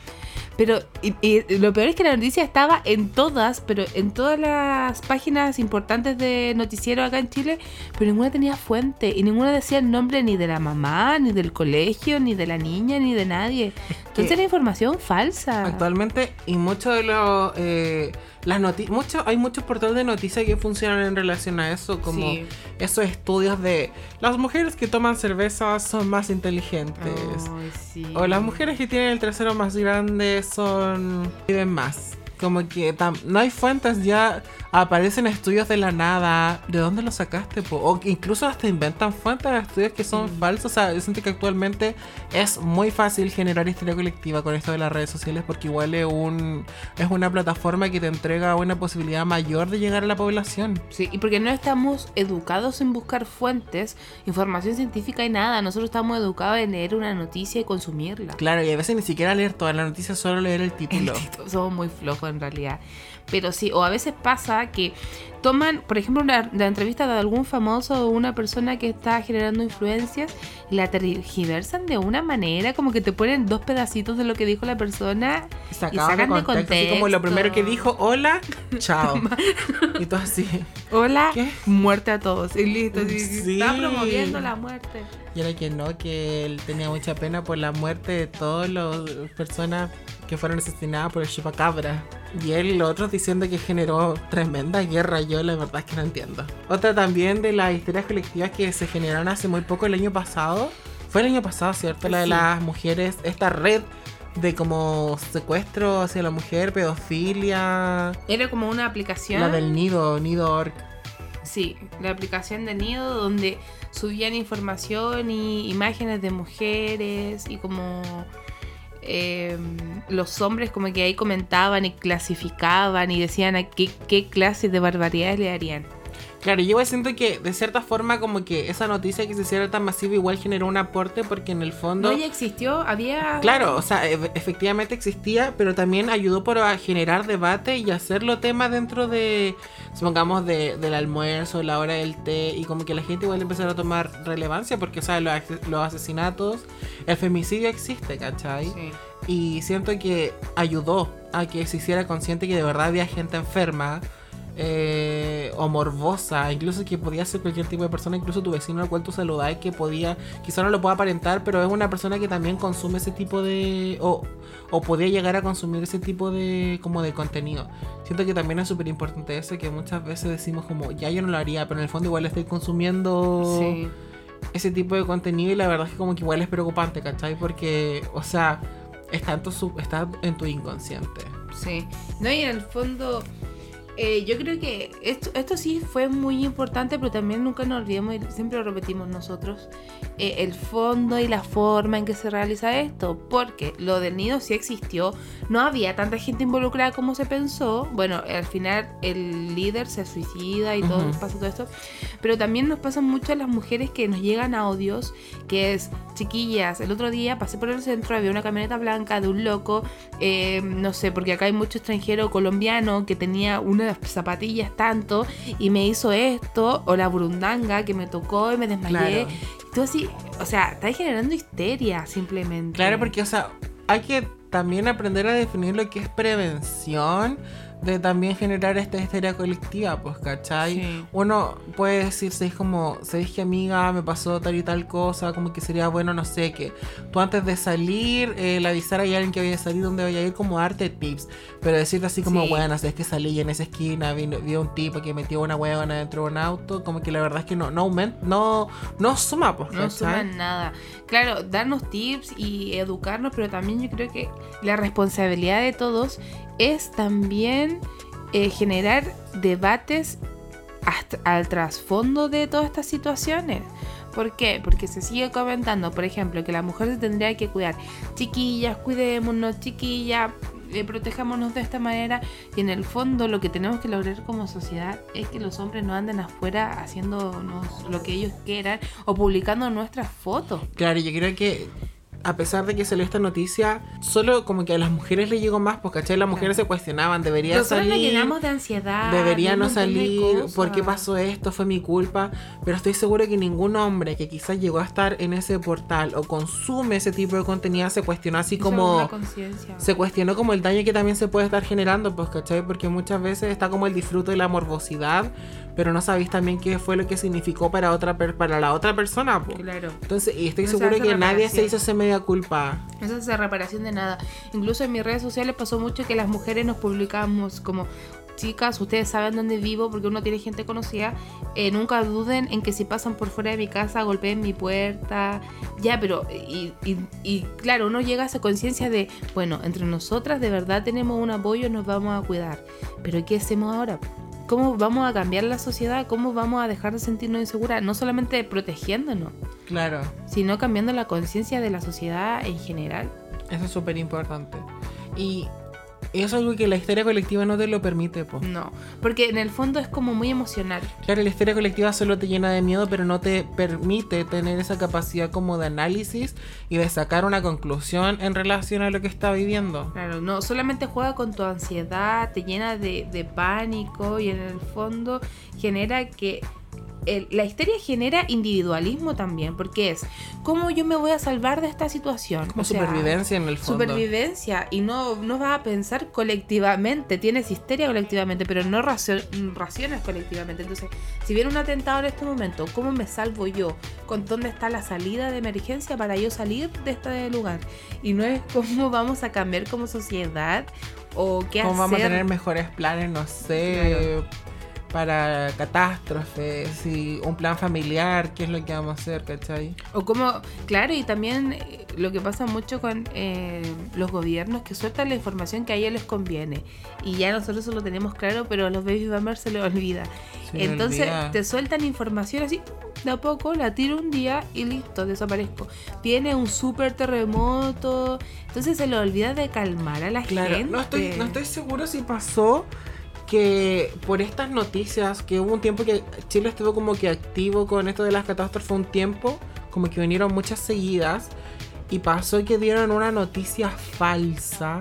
Pero y- y lo peor es que la noticia estaba en todas, pero en todas las páginas importantes de noticiero acá en Chile, pero ninguna tenía fuente y ninguna decía el nombre ni de la mamá, ni del colegio, ni de la niña, ni de nadie. Entonces era información falsa. Actualmente, y muchos de los. eh, las noti- mucho, hay muchos portales de noticias que funcionan en relación a eso, como Sí. esos estudios de las mujeres que toman cerveza son más inteligentes. Sí. O las mujeres que tienen el trasero más grande son. viven más. Como que tam- no hay fuentes, ya aparecen estudios de la nada. ¿De dónde los sacaste? po? O incluso hasta inventan fuentes de estudios que son falsos. O sea, yo siento que actualmente es muy fácil generar historia colectiva con esto de las redes sociales porque igual es, un, es una plataforma que te entrega una posibilidad mayor de llegar a la población. Sí, y porque no estamos educados en buscar fuentes, información científica y nada. Nosotros estamos educados en leer una noticia y consumirla. Claro, y a veces ni siquiera leer toda la noticia, solo leer el título. Somos muy flojos en realidad. Pero sí, o a veces pasa que toman, por ejemplo, una, la entrevista de algún famoso o una persona que está generando influencias y la tergiversan de una manera, como que te ponen dos pedacitos de lo que dijo la persona y sacan de contexto. Así como lo primero que dijo, hola, chao. y todo así. Hola, ¿Qué? muerte a todos. Y listo. Sí. Está promoviendo la muerte. Y era que no, que él tenía mucha pena por la muerte de todas las personas que fueron asesinadas por el chupacabra. Y él otros diciendo que generó tremenda guerra. Yo la verdad es que no entiendo. Otra también de las historias colectivas que se generaron hace muy poco el año pasado. Fue el año pasado, ¿cierto? La de Sí. las mujeres, esta red de como secuestro hacia la mujer, pedofilia. Era como una aplicación. La del nido, nido.org. Sí, la aplicación de Nido donde subían información y imágenes de mujeres y como eh, los hombres como que ahí comentaban y clasificaban y decían a qué, qué clase de barbaridades le harían. Claro, yo igual siento que de cierta forma como que esa noticia que se hiciera tan masiva igual generó un aporte porque en el fondo... No, ya existió, había... Claro, o sea, e- efectivamente existía, pero también ayudó para generar debate y hacerlo tema dentro de, supongamos, de, del almuerzo, la hora del té, y como que la gente igual empezó a tomar relevancia porque, o sea, los, los asesinatos, el femicidio existe, ¿cachai? Sí. Y siento que ayudó a que se hiciera consciente que de verdad había gente enferma eh, o morbosa, incluso que podía ser cualquier tipo de persona, incluso tu vecino al cual tú saludás que podía, quizá no lo pueda aparentar, pero es una persona que también consume ese tipo de... o, o podía llegar a consumir ese tipo de como de contenido. Siento que también es súper importante eso, que muchas veces decimos como, ya yo no lo haría, pero en el fondo igual estoy consumiendo Sí. ese tipo de contenido y la verdad es que como que igual es preocupante, ¿cachai? Porque, o sea, está en tu, está en tu inconsciente. Sí. No, y en el fondo, eh, yo creo que esto, esto sí fue muy importante, pero también nunca nos olvidemos, y siempre lo repetimos nosotros, eh, el fondo y la forma en que se realiza esto. Porque lo del nido sí existió, no había tanta gente involucrada como se pensó. Bueno, al final el líder se suicida y todo, Ujú. pasa todo esto. Pero también nos pasan mucho a las mujeres que nos llegan audios, que es, chiquillas, el otro día pasé por el centro, había una camioneta blanca de un loco, eh, no sé, porque acá hay mucho extranjero colombiano que tenía unas zapatillas tanto y me hizo esto, o la burundanga que me tocó y me desmayé. Claro. Tú así, o sea, estás generando histeria simplemente. Claro, porque, o sea, hay que también aprender a definir lo que es prevención de también generar esta histeria colectiva, pues, ¿cachai? Sí. Uno puede decirse, es como, se dije amiga, me pasó tal y tal cosa, como que sería bueno, no sé, que tú antes de salir, eh, le avisar a alguien que vaya a salir, donde vaya a ir, como darte tips, pero decirte así como, Sí. bueno, sabes que salí y en esa esquina, vi, vi un tipo que metió una huevona dentro de un auto, como que la verdad es que no, no aumenta, no, no suma, pues, No ¿cachai? suman nada. Claro, darnos tips y educarnos, pero también yo creo que la responsabilidad de todos es también eh, generar debates al trasfondo de todas estas situaciones. ¿Por qué? Porque se sigue comentando, por ejemplo, que la mujer se tendría que cuidar. Chiquillas, cuidémonos, chiquillas, eh, protejámonos de esta manera. Y en el fondo lo que tenemos que lograr como sociedad es que los hombres no anden afuera haciéndonos lo que ellos quieran o publicando nuestras fotos. Claro, yo creo que a pesar de que salió esta noticia, solo como que a las mujeres le llegó más, porque ¿cachai? Las mujeres se cuestionaban, debería Nosotros nos salir. llenamos de ansiedad. Debería no salir. ¿por qué pasó esto? Fue mi culpa. Pero estoy seguro que ningún hombre que quizás llegó a estar en ese portal o consume ese tipo de contenido se cuestionó así como... Se cuestionó como el daño que también se puede estar generando, pues, ¿cachai? Porque muchas veces está como el disfrute de la morbosidad, pero no sabéis también qué fue lo que significó para otra per- para la otra persona, pues. Claro. Entonces, y estoy No se seguro hace que nadie se hizo ese media culpa. Eso es reparación de nada. Incluso en mis redes sociales pasó mucho que las mujeres nos publicamos como chicas, ustedes saben dónde vivo porque uno tiene gente conocida. eh, nunca duden en que si pasan por fuera de mi casa golpeen mi puerta. Ya, pero y, y- y claro, uno llega a esa conciencia de, bueno, entre nosotras de verdad tenemos un apoyo, nos vamos a cuidar. Pero ¿qué hacemos ahora? ¿Cómo vamos a cambiar la sociedad? ¿Cómo vamos a dejar de sentirnos inseguras? No solamente protegiéndonos, Claro, sino cambiando la conciencia de la sociedad en general. eso es súper importante. Y es algo que la historia colectiva no te lo permite, po. No, porque en el fondo es como muy emocional. Claro, la historia colectiva solo te llena de miedo, pero no te permite tener esa capacidad como de análisis y de sacar una conclusión en relación a lo que está viviendo. Claro, no solamente juega con tu ansiedad, te llena de, de pánico y en el fondo genera que el- la historia genera individualismo también, porque es cómo yo me voy a salvar de esta situación. Como O sea, supervivencia en el fondo. Supervivencia y no, no vas a pensar colectivamente, tienes histeria colectivamente, pero no racio- raciones colectivamente. Entonces, si viene un atentado en este momento, ¿cómo me salvo yo? ¿Con dónde está la salida de emergencia para yo salir de este lugar? Y no es cómo vamos a cambiar como sociedad o qué ¿Cómo hacer. vamos a tener mejores planes, no sé, para catástrofes y un plan familiar? ¿Qué es lo que vamos a hacer, cachai? O como, claro, y también eh, lo que pasa mucho con eh, los gobiernos que sueltan la información que a ellos les conviene. Y ya nosotros eso lo tenemos claro, pero a los baby boomers se les olvida. Se Entonces olvida. te sueltan información así, de a poco, la tiro un día y listo, desaparezco. Viene un súper terremoto. Entonces se le olvida de calmar a la Claro, gente. no estoy, no estoy seguro si pasó que por estas noticias, que hubo un tiempo que Chile estuvo como que activo con esto de las catástrofes un tiempo, como que vinieron muchas seguidas, y pasó que dieron una noticia falsa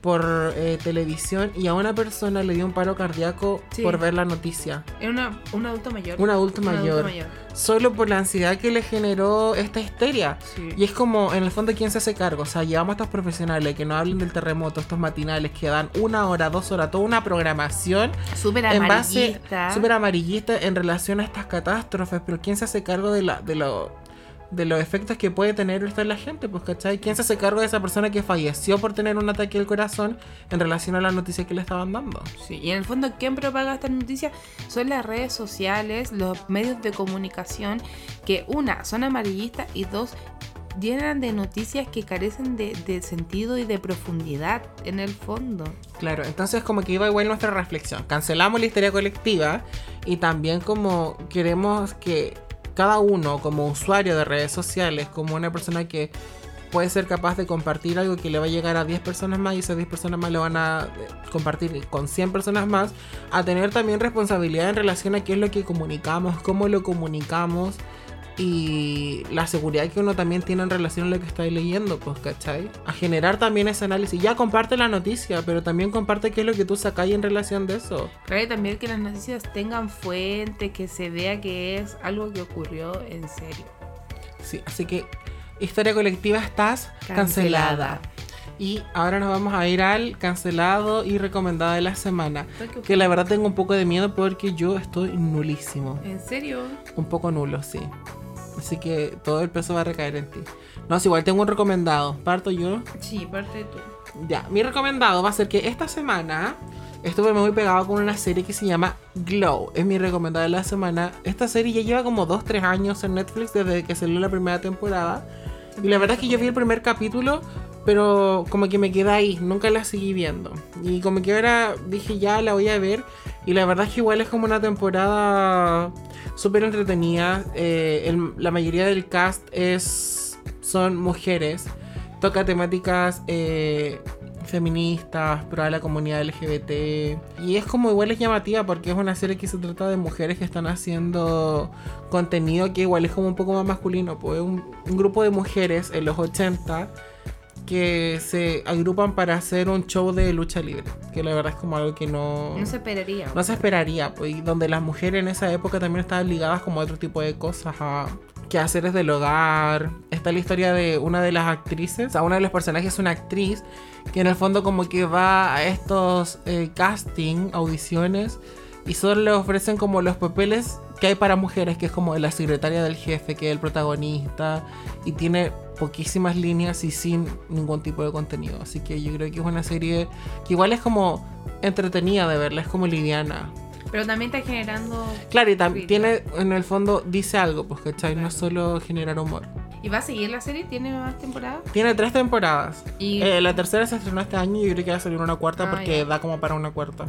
por eh, televisión y a una persona le dio un paro cardíaco Sí. por ver la noticia. Es una- un adulto mayor. Un adulto mayor. Solo por la ansiedad que le generó esta histeria. Sí. Y es como, en el fondo, ¿quién se hace cargo? O sea, llevamos a estos profesionales que no hablen del terremoto, estos matinales que dan una hora, dos horas, toda una programación Súper amarillista. súper amarillista en relación a estas catástrofes. Pero ¿quién se hace cargo de, la, de, lo, de los efectos que puede tener esto en la gente? Pues, ¿cachai? ¿Quién se hace cargo de esa persona que falleció por tener un ataque al corazón en relación a la noticia que le estaban dando? Sí, y en el fondo, ¿quién propaga estas noticias? Son las redes sociales, los medios de comunicación, que una, son amarillistas y dos, llenan de noticias que carecen de, de sentido y de profundidad en el fondo. Claro, entonces como que iba igual nuestra reflexión. Cancelamos la histeria colectiva y también como queremos que cada uno como usuario de redes sociales, como una persona que puede ser capaz de compartir algo que le va a llegar a 10 personas más y esas 10 personas más lo van a eh, compartir con 100 personas más, a tener también responsabilidad en relación a qué es lo que comunicamos, cómo lo comunicamos y la seguridad que uno también tiene en relación a lo que está leyendo, pues, ¿cachai? A generar también ese análisis. Ya comparte la noticia, pero también comparte qué es lo que tú sacáis en relación de eso. Claro, y también que las noticias tengan fuente, que se vea que es algo que ocurrió en serio. Sí, así que historia colectiva estás cancelada. Cancelada. Y ahora nos vamos a ir al cancelado y recomendado de la semana. Que la verdad tengo un poco de miedo porque yo estoy nulísimo. ¿En serio? Un poco nulo, sí. Así que todo el peso va a recaer en ti. No, si igual tengo un recomendado. Parto yo. Sí, parte tú. Ya, mi recomendado va a ser que esta semana estuve muy pegado con una serie que se llama Glow. Es mi recomendado de la semana. Esta serie ya lleva como 2-3 años en Netflix desde que salió la primera temporada. Y la verdad es que yo vi el primer capítulo, pero como que me quedé ahí, nunca la seguí viendo. Y como que ahora dije ya la voy a ver. Y la verdad es que igual es como una temporada súper entretenida. Eh, el- la mayoría del cast es son mujeres. Toca temáticas eh, feministas, pro a la comunidad LGBT. Y es como igual es llamativa porque es una serie que se trata de mujeres que están haciendo contenido que igual es como un poco más masculino. Pues es un, un grupo de mujeres en los 80 que se agrupan para hacer un show de lucha libre. Que la verdad es como algo que no... No se esperaría. No se esperaría, pues, y donde las mujeres en esa época también estaban ligadas como a otro tipo de cosas, a quehaceres del hogar. Está la historia de una de las actrices, o sea, una de los personajes es una actriz que en el fondo como que va a estos eh, casting, audiciones, y solo le ofrecen como los papeles que hay para mujeres, que es como la secretaria del jefe, que es el protagonista, y tiene poquísimas líneas y sin ningún tipo de contenido. Así que yo creo que es una serie que igual es como entretenida de verla, es como liviana. Pero también está generando. Claro, y también tiene, en el fondo, dice algo, pues, ¿cachai? No es solo generar humor. ¿Y va a seguir la serie? ¿Tiene más temporadas? Tiene tres temporadas. Y- Eh, la tercera se estrenó este año y yo creo que va a salir una cuarta Ah, porque ya. da como para una cuarta.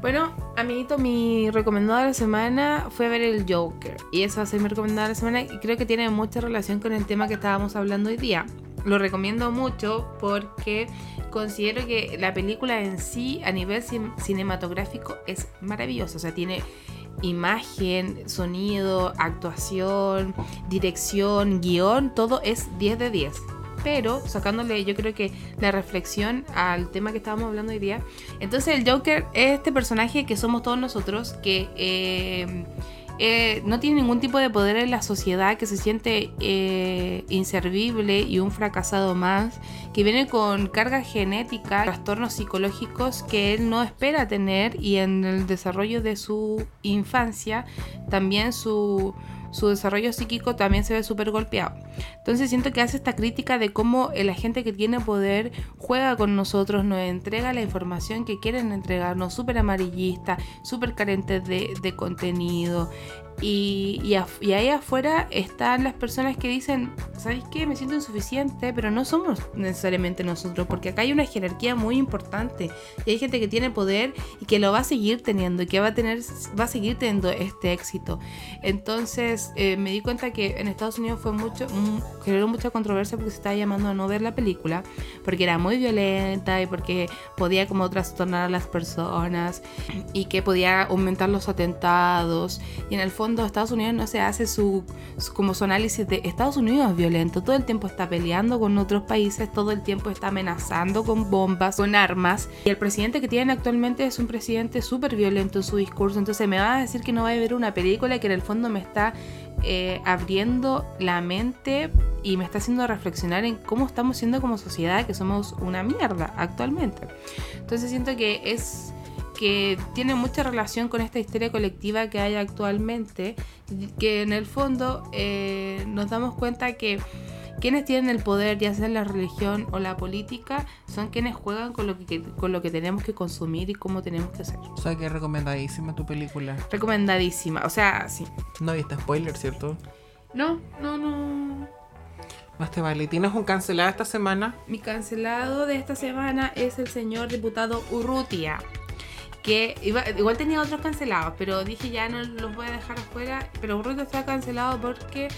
Bueno, amiguito, mi recomendado de la semana fue ver el Joker. Y eso va a ser mi recomendado de la semana. Y creo que tiene mucha relación con el tema que estábamos hablando hoy día. Lo recomiendo mucho porque considero que la película en sí, a nivel cin- cinematográfico, es maravillosa. O sea, tiene imagen, sonido, actuación, dirección, guion, todo es 10 de 10. Pero sacándole, yo creo que la reflexión al tema que estábamos hablando hoy día. Entonces, el Joker es este personaje que somos todos nosotros, que eh, eh, no tiene ningún tipo de poder en la sociedad, que se siente eh, inservible y un fracasado más, que viene con carga genética, trastornos psicológicos que él no espera tener y en el desarrollo de su infancia también su, su desarrollo psíquico también se ve súper golpeado. Entonces siento que hace esta crítica de cómo la gente que tiene poder juega con nosotros, nos entrega la información que quieren entregarnos, súper amarillista, súper carente de, de contenido. Y, y, y ahí afuera están las personas que dicen, ¿sabéis qué? Me siento insuficiente, pero no somos necesariamente nosotros, porque acá hay una jerarquía muy importante. Y hay gente que tiene poder y que lo va a seguir teniendo y que va a, tener, va a seguir teniendo este éxito. Entonces eh, me di cuenta que en Estados Unidos fue mucho, mm, generó mucha controversia porque se estaba llamando a no ver la película, porque era muy violenta y porque podía como trastornar a las personas y que podía aumentar los atentados. Y en el fondo Estados Unidos no se hace su, su- como su análisis de Estados Unidos es violento, todo el tiempo está peleando con otros países, todo el tiempo está amenazando con bombas, con armas. Y el presidente que tienen actualmente es un presidente súper violento en su discurso. Entonces me va a decir que no va a ver una película que en el fondo me está eh, abriendo la mente y me está haciendo reflexionar en cómo estamos siendo como sociedad, que somos una mierda actualmente. Entonces siento que es que tiene mucha relación con esta histeria colectiva que hay actualmente, que en el fondo eh, nos damos cuenta que quienes tienen el poder, ya sea en la religión o la política, son quienes juegan con lo que, con lo que tenemos que consumir y cómo tenemos que hacer. O sea que recomendadísima tu película. Recomendadísima, o sea, sí. No viste spoiler, ¿cierto? No, no, no. Más te vale. ¿Tienes un cancelado esta semana? Mi cancelado de esta semana es el señor diputado Urrutia. Que iba- igual tenía otros cancelados, pero dije ya no los voy a dejar afuera. Pero Urrutia está cancelado porque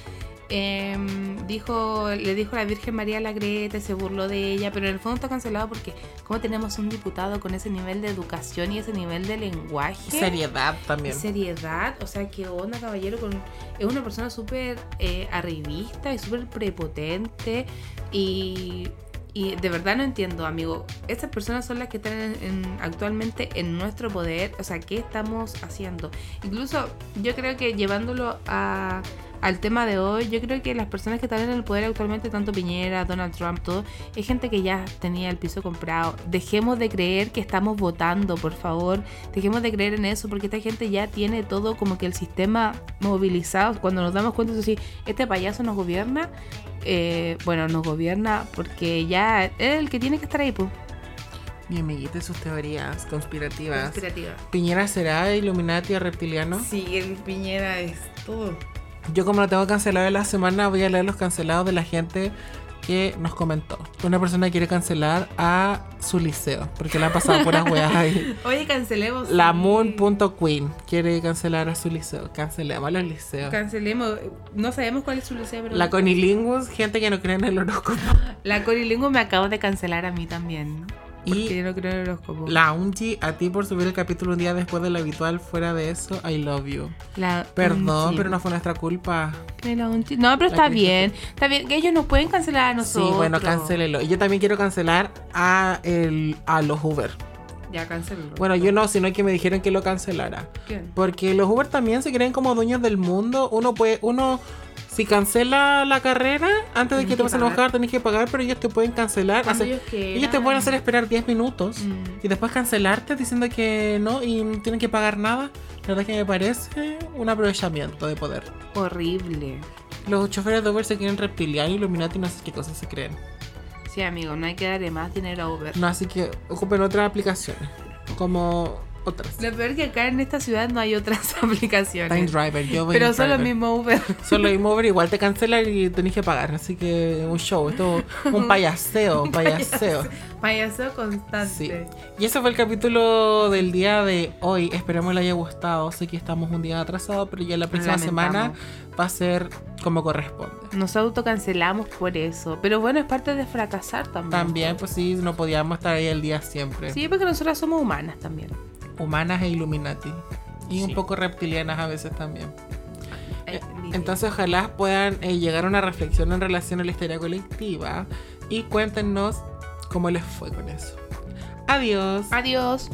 em, dijo, le dijo la Virgen María a la Greta, se burló de ella, pero en el fondo está cancelado porque como tenemos un diputado con ese nivel de educación y ese nivel de lenguaje Seriedad también. seriedad, o sea, qué onda, caballero, con, es una persona súper eh, arribista y súper prepotente y, y de verdad no entiendo, amigo, estas personas son las que están en- en- actualmente en nuestro poder, o sea, ¿qué estamos haciendo? Incluso yo creo que llevándolo a, al tema de hoy, yo creo que las personas que están en el poder actualmente, tanto Piñera, Donald Trump, todo, es gente que ya tenía el piso comprado. Dejemos de creer que estamos votando, por favor. Dejemos de creer en eso, porque esta gente ya tiene todo como que el sistema movilizado. Cuando nos damos cuenta de si este payaso nos gobierna, eh, bueno, nos gobierna porque ya es el que tiene que estar ahí, pues. Mi amiguita sus teorías conspirativas. Conspirativa. ¿Piñera será Illuminati o reptiliano? Sí, el Piñera es todo. Yo como lo tengo cancelado de la semana, voy a leer los cancelados de la gente que nos comentó. Una persona quiere cancelar a su liceo, porque le han pasado puras weas ahí. Oye, cancelemos. La. Moon.queen quiere cancelar a su liceo. Cancelemos a los liceos. Cancelemos. No sabemos cuál es su liceo, pero. La Conilingus, gente que no cree en el horóscopo. La Corilingo me acabo de cancelar a mí también. Porque Y yo no creo en el horóscopo. la Unji, a ti por subir el capítulo un día después de lo habitual. Fuera de eso, I love you. La Perdón, Unchi. pero no fue nuestra culpa. Que la Unchi- No, pero La está bien. Está bien. Que ellos nos pueden cancelar a nosotros. Sí, bueno, cancélelo. Y yo también quiero cancelar a, el, a los Uber. Ya, cancélalo. Bueno, yo no, sino que me dijeron que lo cancelara. ¿Quién? Porque los Uber también se creen como dueños del mundo. Uno puede, uno, si cancela la carrera, antes de que te pasen a buscar, tenés que pagar, pero ellos te pueden cancelar. Hacer- ellos ellos te pueden hacer esperar 10 minutos Mm. y después cancelarte diciendo que no y no tienen que pagar nada. La verdad es que me parece un aprovechamiento de poder. Horrible. Los choferes de Uber se creen reptilianos, Illuminati, no sé qué cosas se creen. Sí, amigo, no hay que darle más dinero a Uber. No, así que ocupen otras aplicaciones. Como otras. Lo peor que acá en esta ciudad no hay otras aplicaciones. Time Driver, yo voy Pero en son los Driver. mismos Uber. Solo el Uber igual te cancelan y tenés que pagar. Así que un show, esto un payaseo, un payaseo. Payaseo constante. Sí. Y ese fue el capítulo del día de hoy. Esperemos le haya gustado. Sé que estamos un día atrasados, pero ya la próxima semana va a ser como corresponde. Nos autocancelamos por eso. Pero bueno, es parte de fracasar también. También, pues sí, no podíamos estar ahí el día siempre. Sí, porque nosotras somos humanas también. Humanas e Illuminati. Y Sí. un poco reptilianas a veces también. Eh, Entonces ojalá puedan eh, llegar a una reflexión en relación a la historia colectiva y cuéntenos cómo les fue con eso. Adiós. Adiós.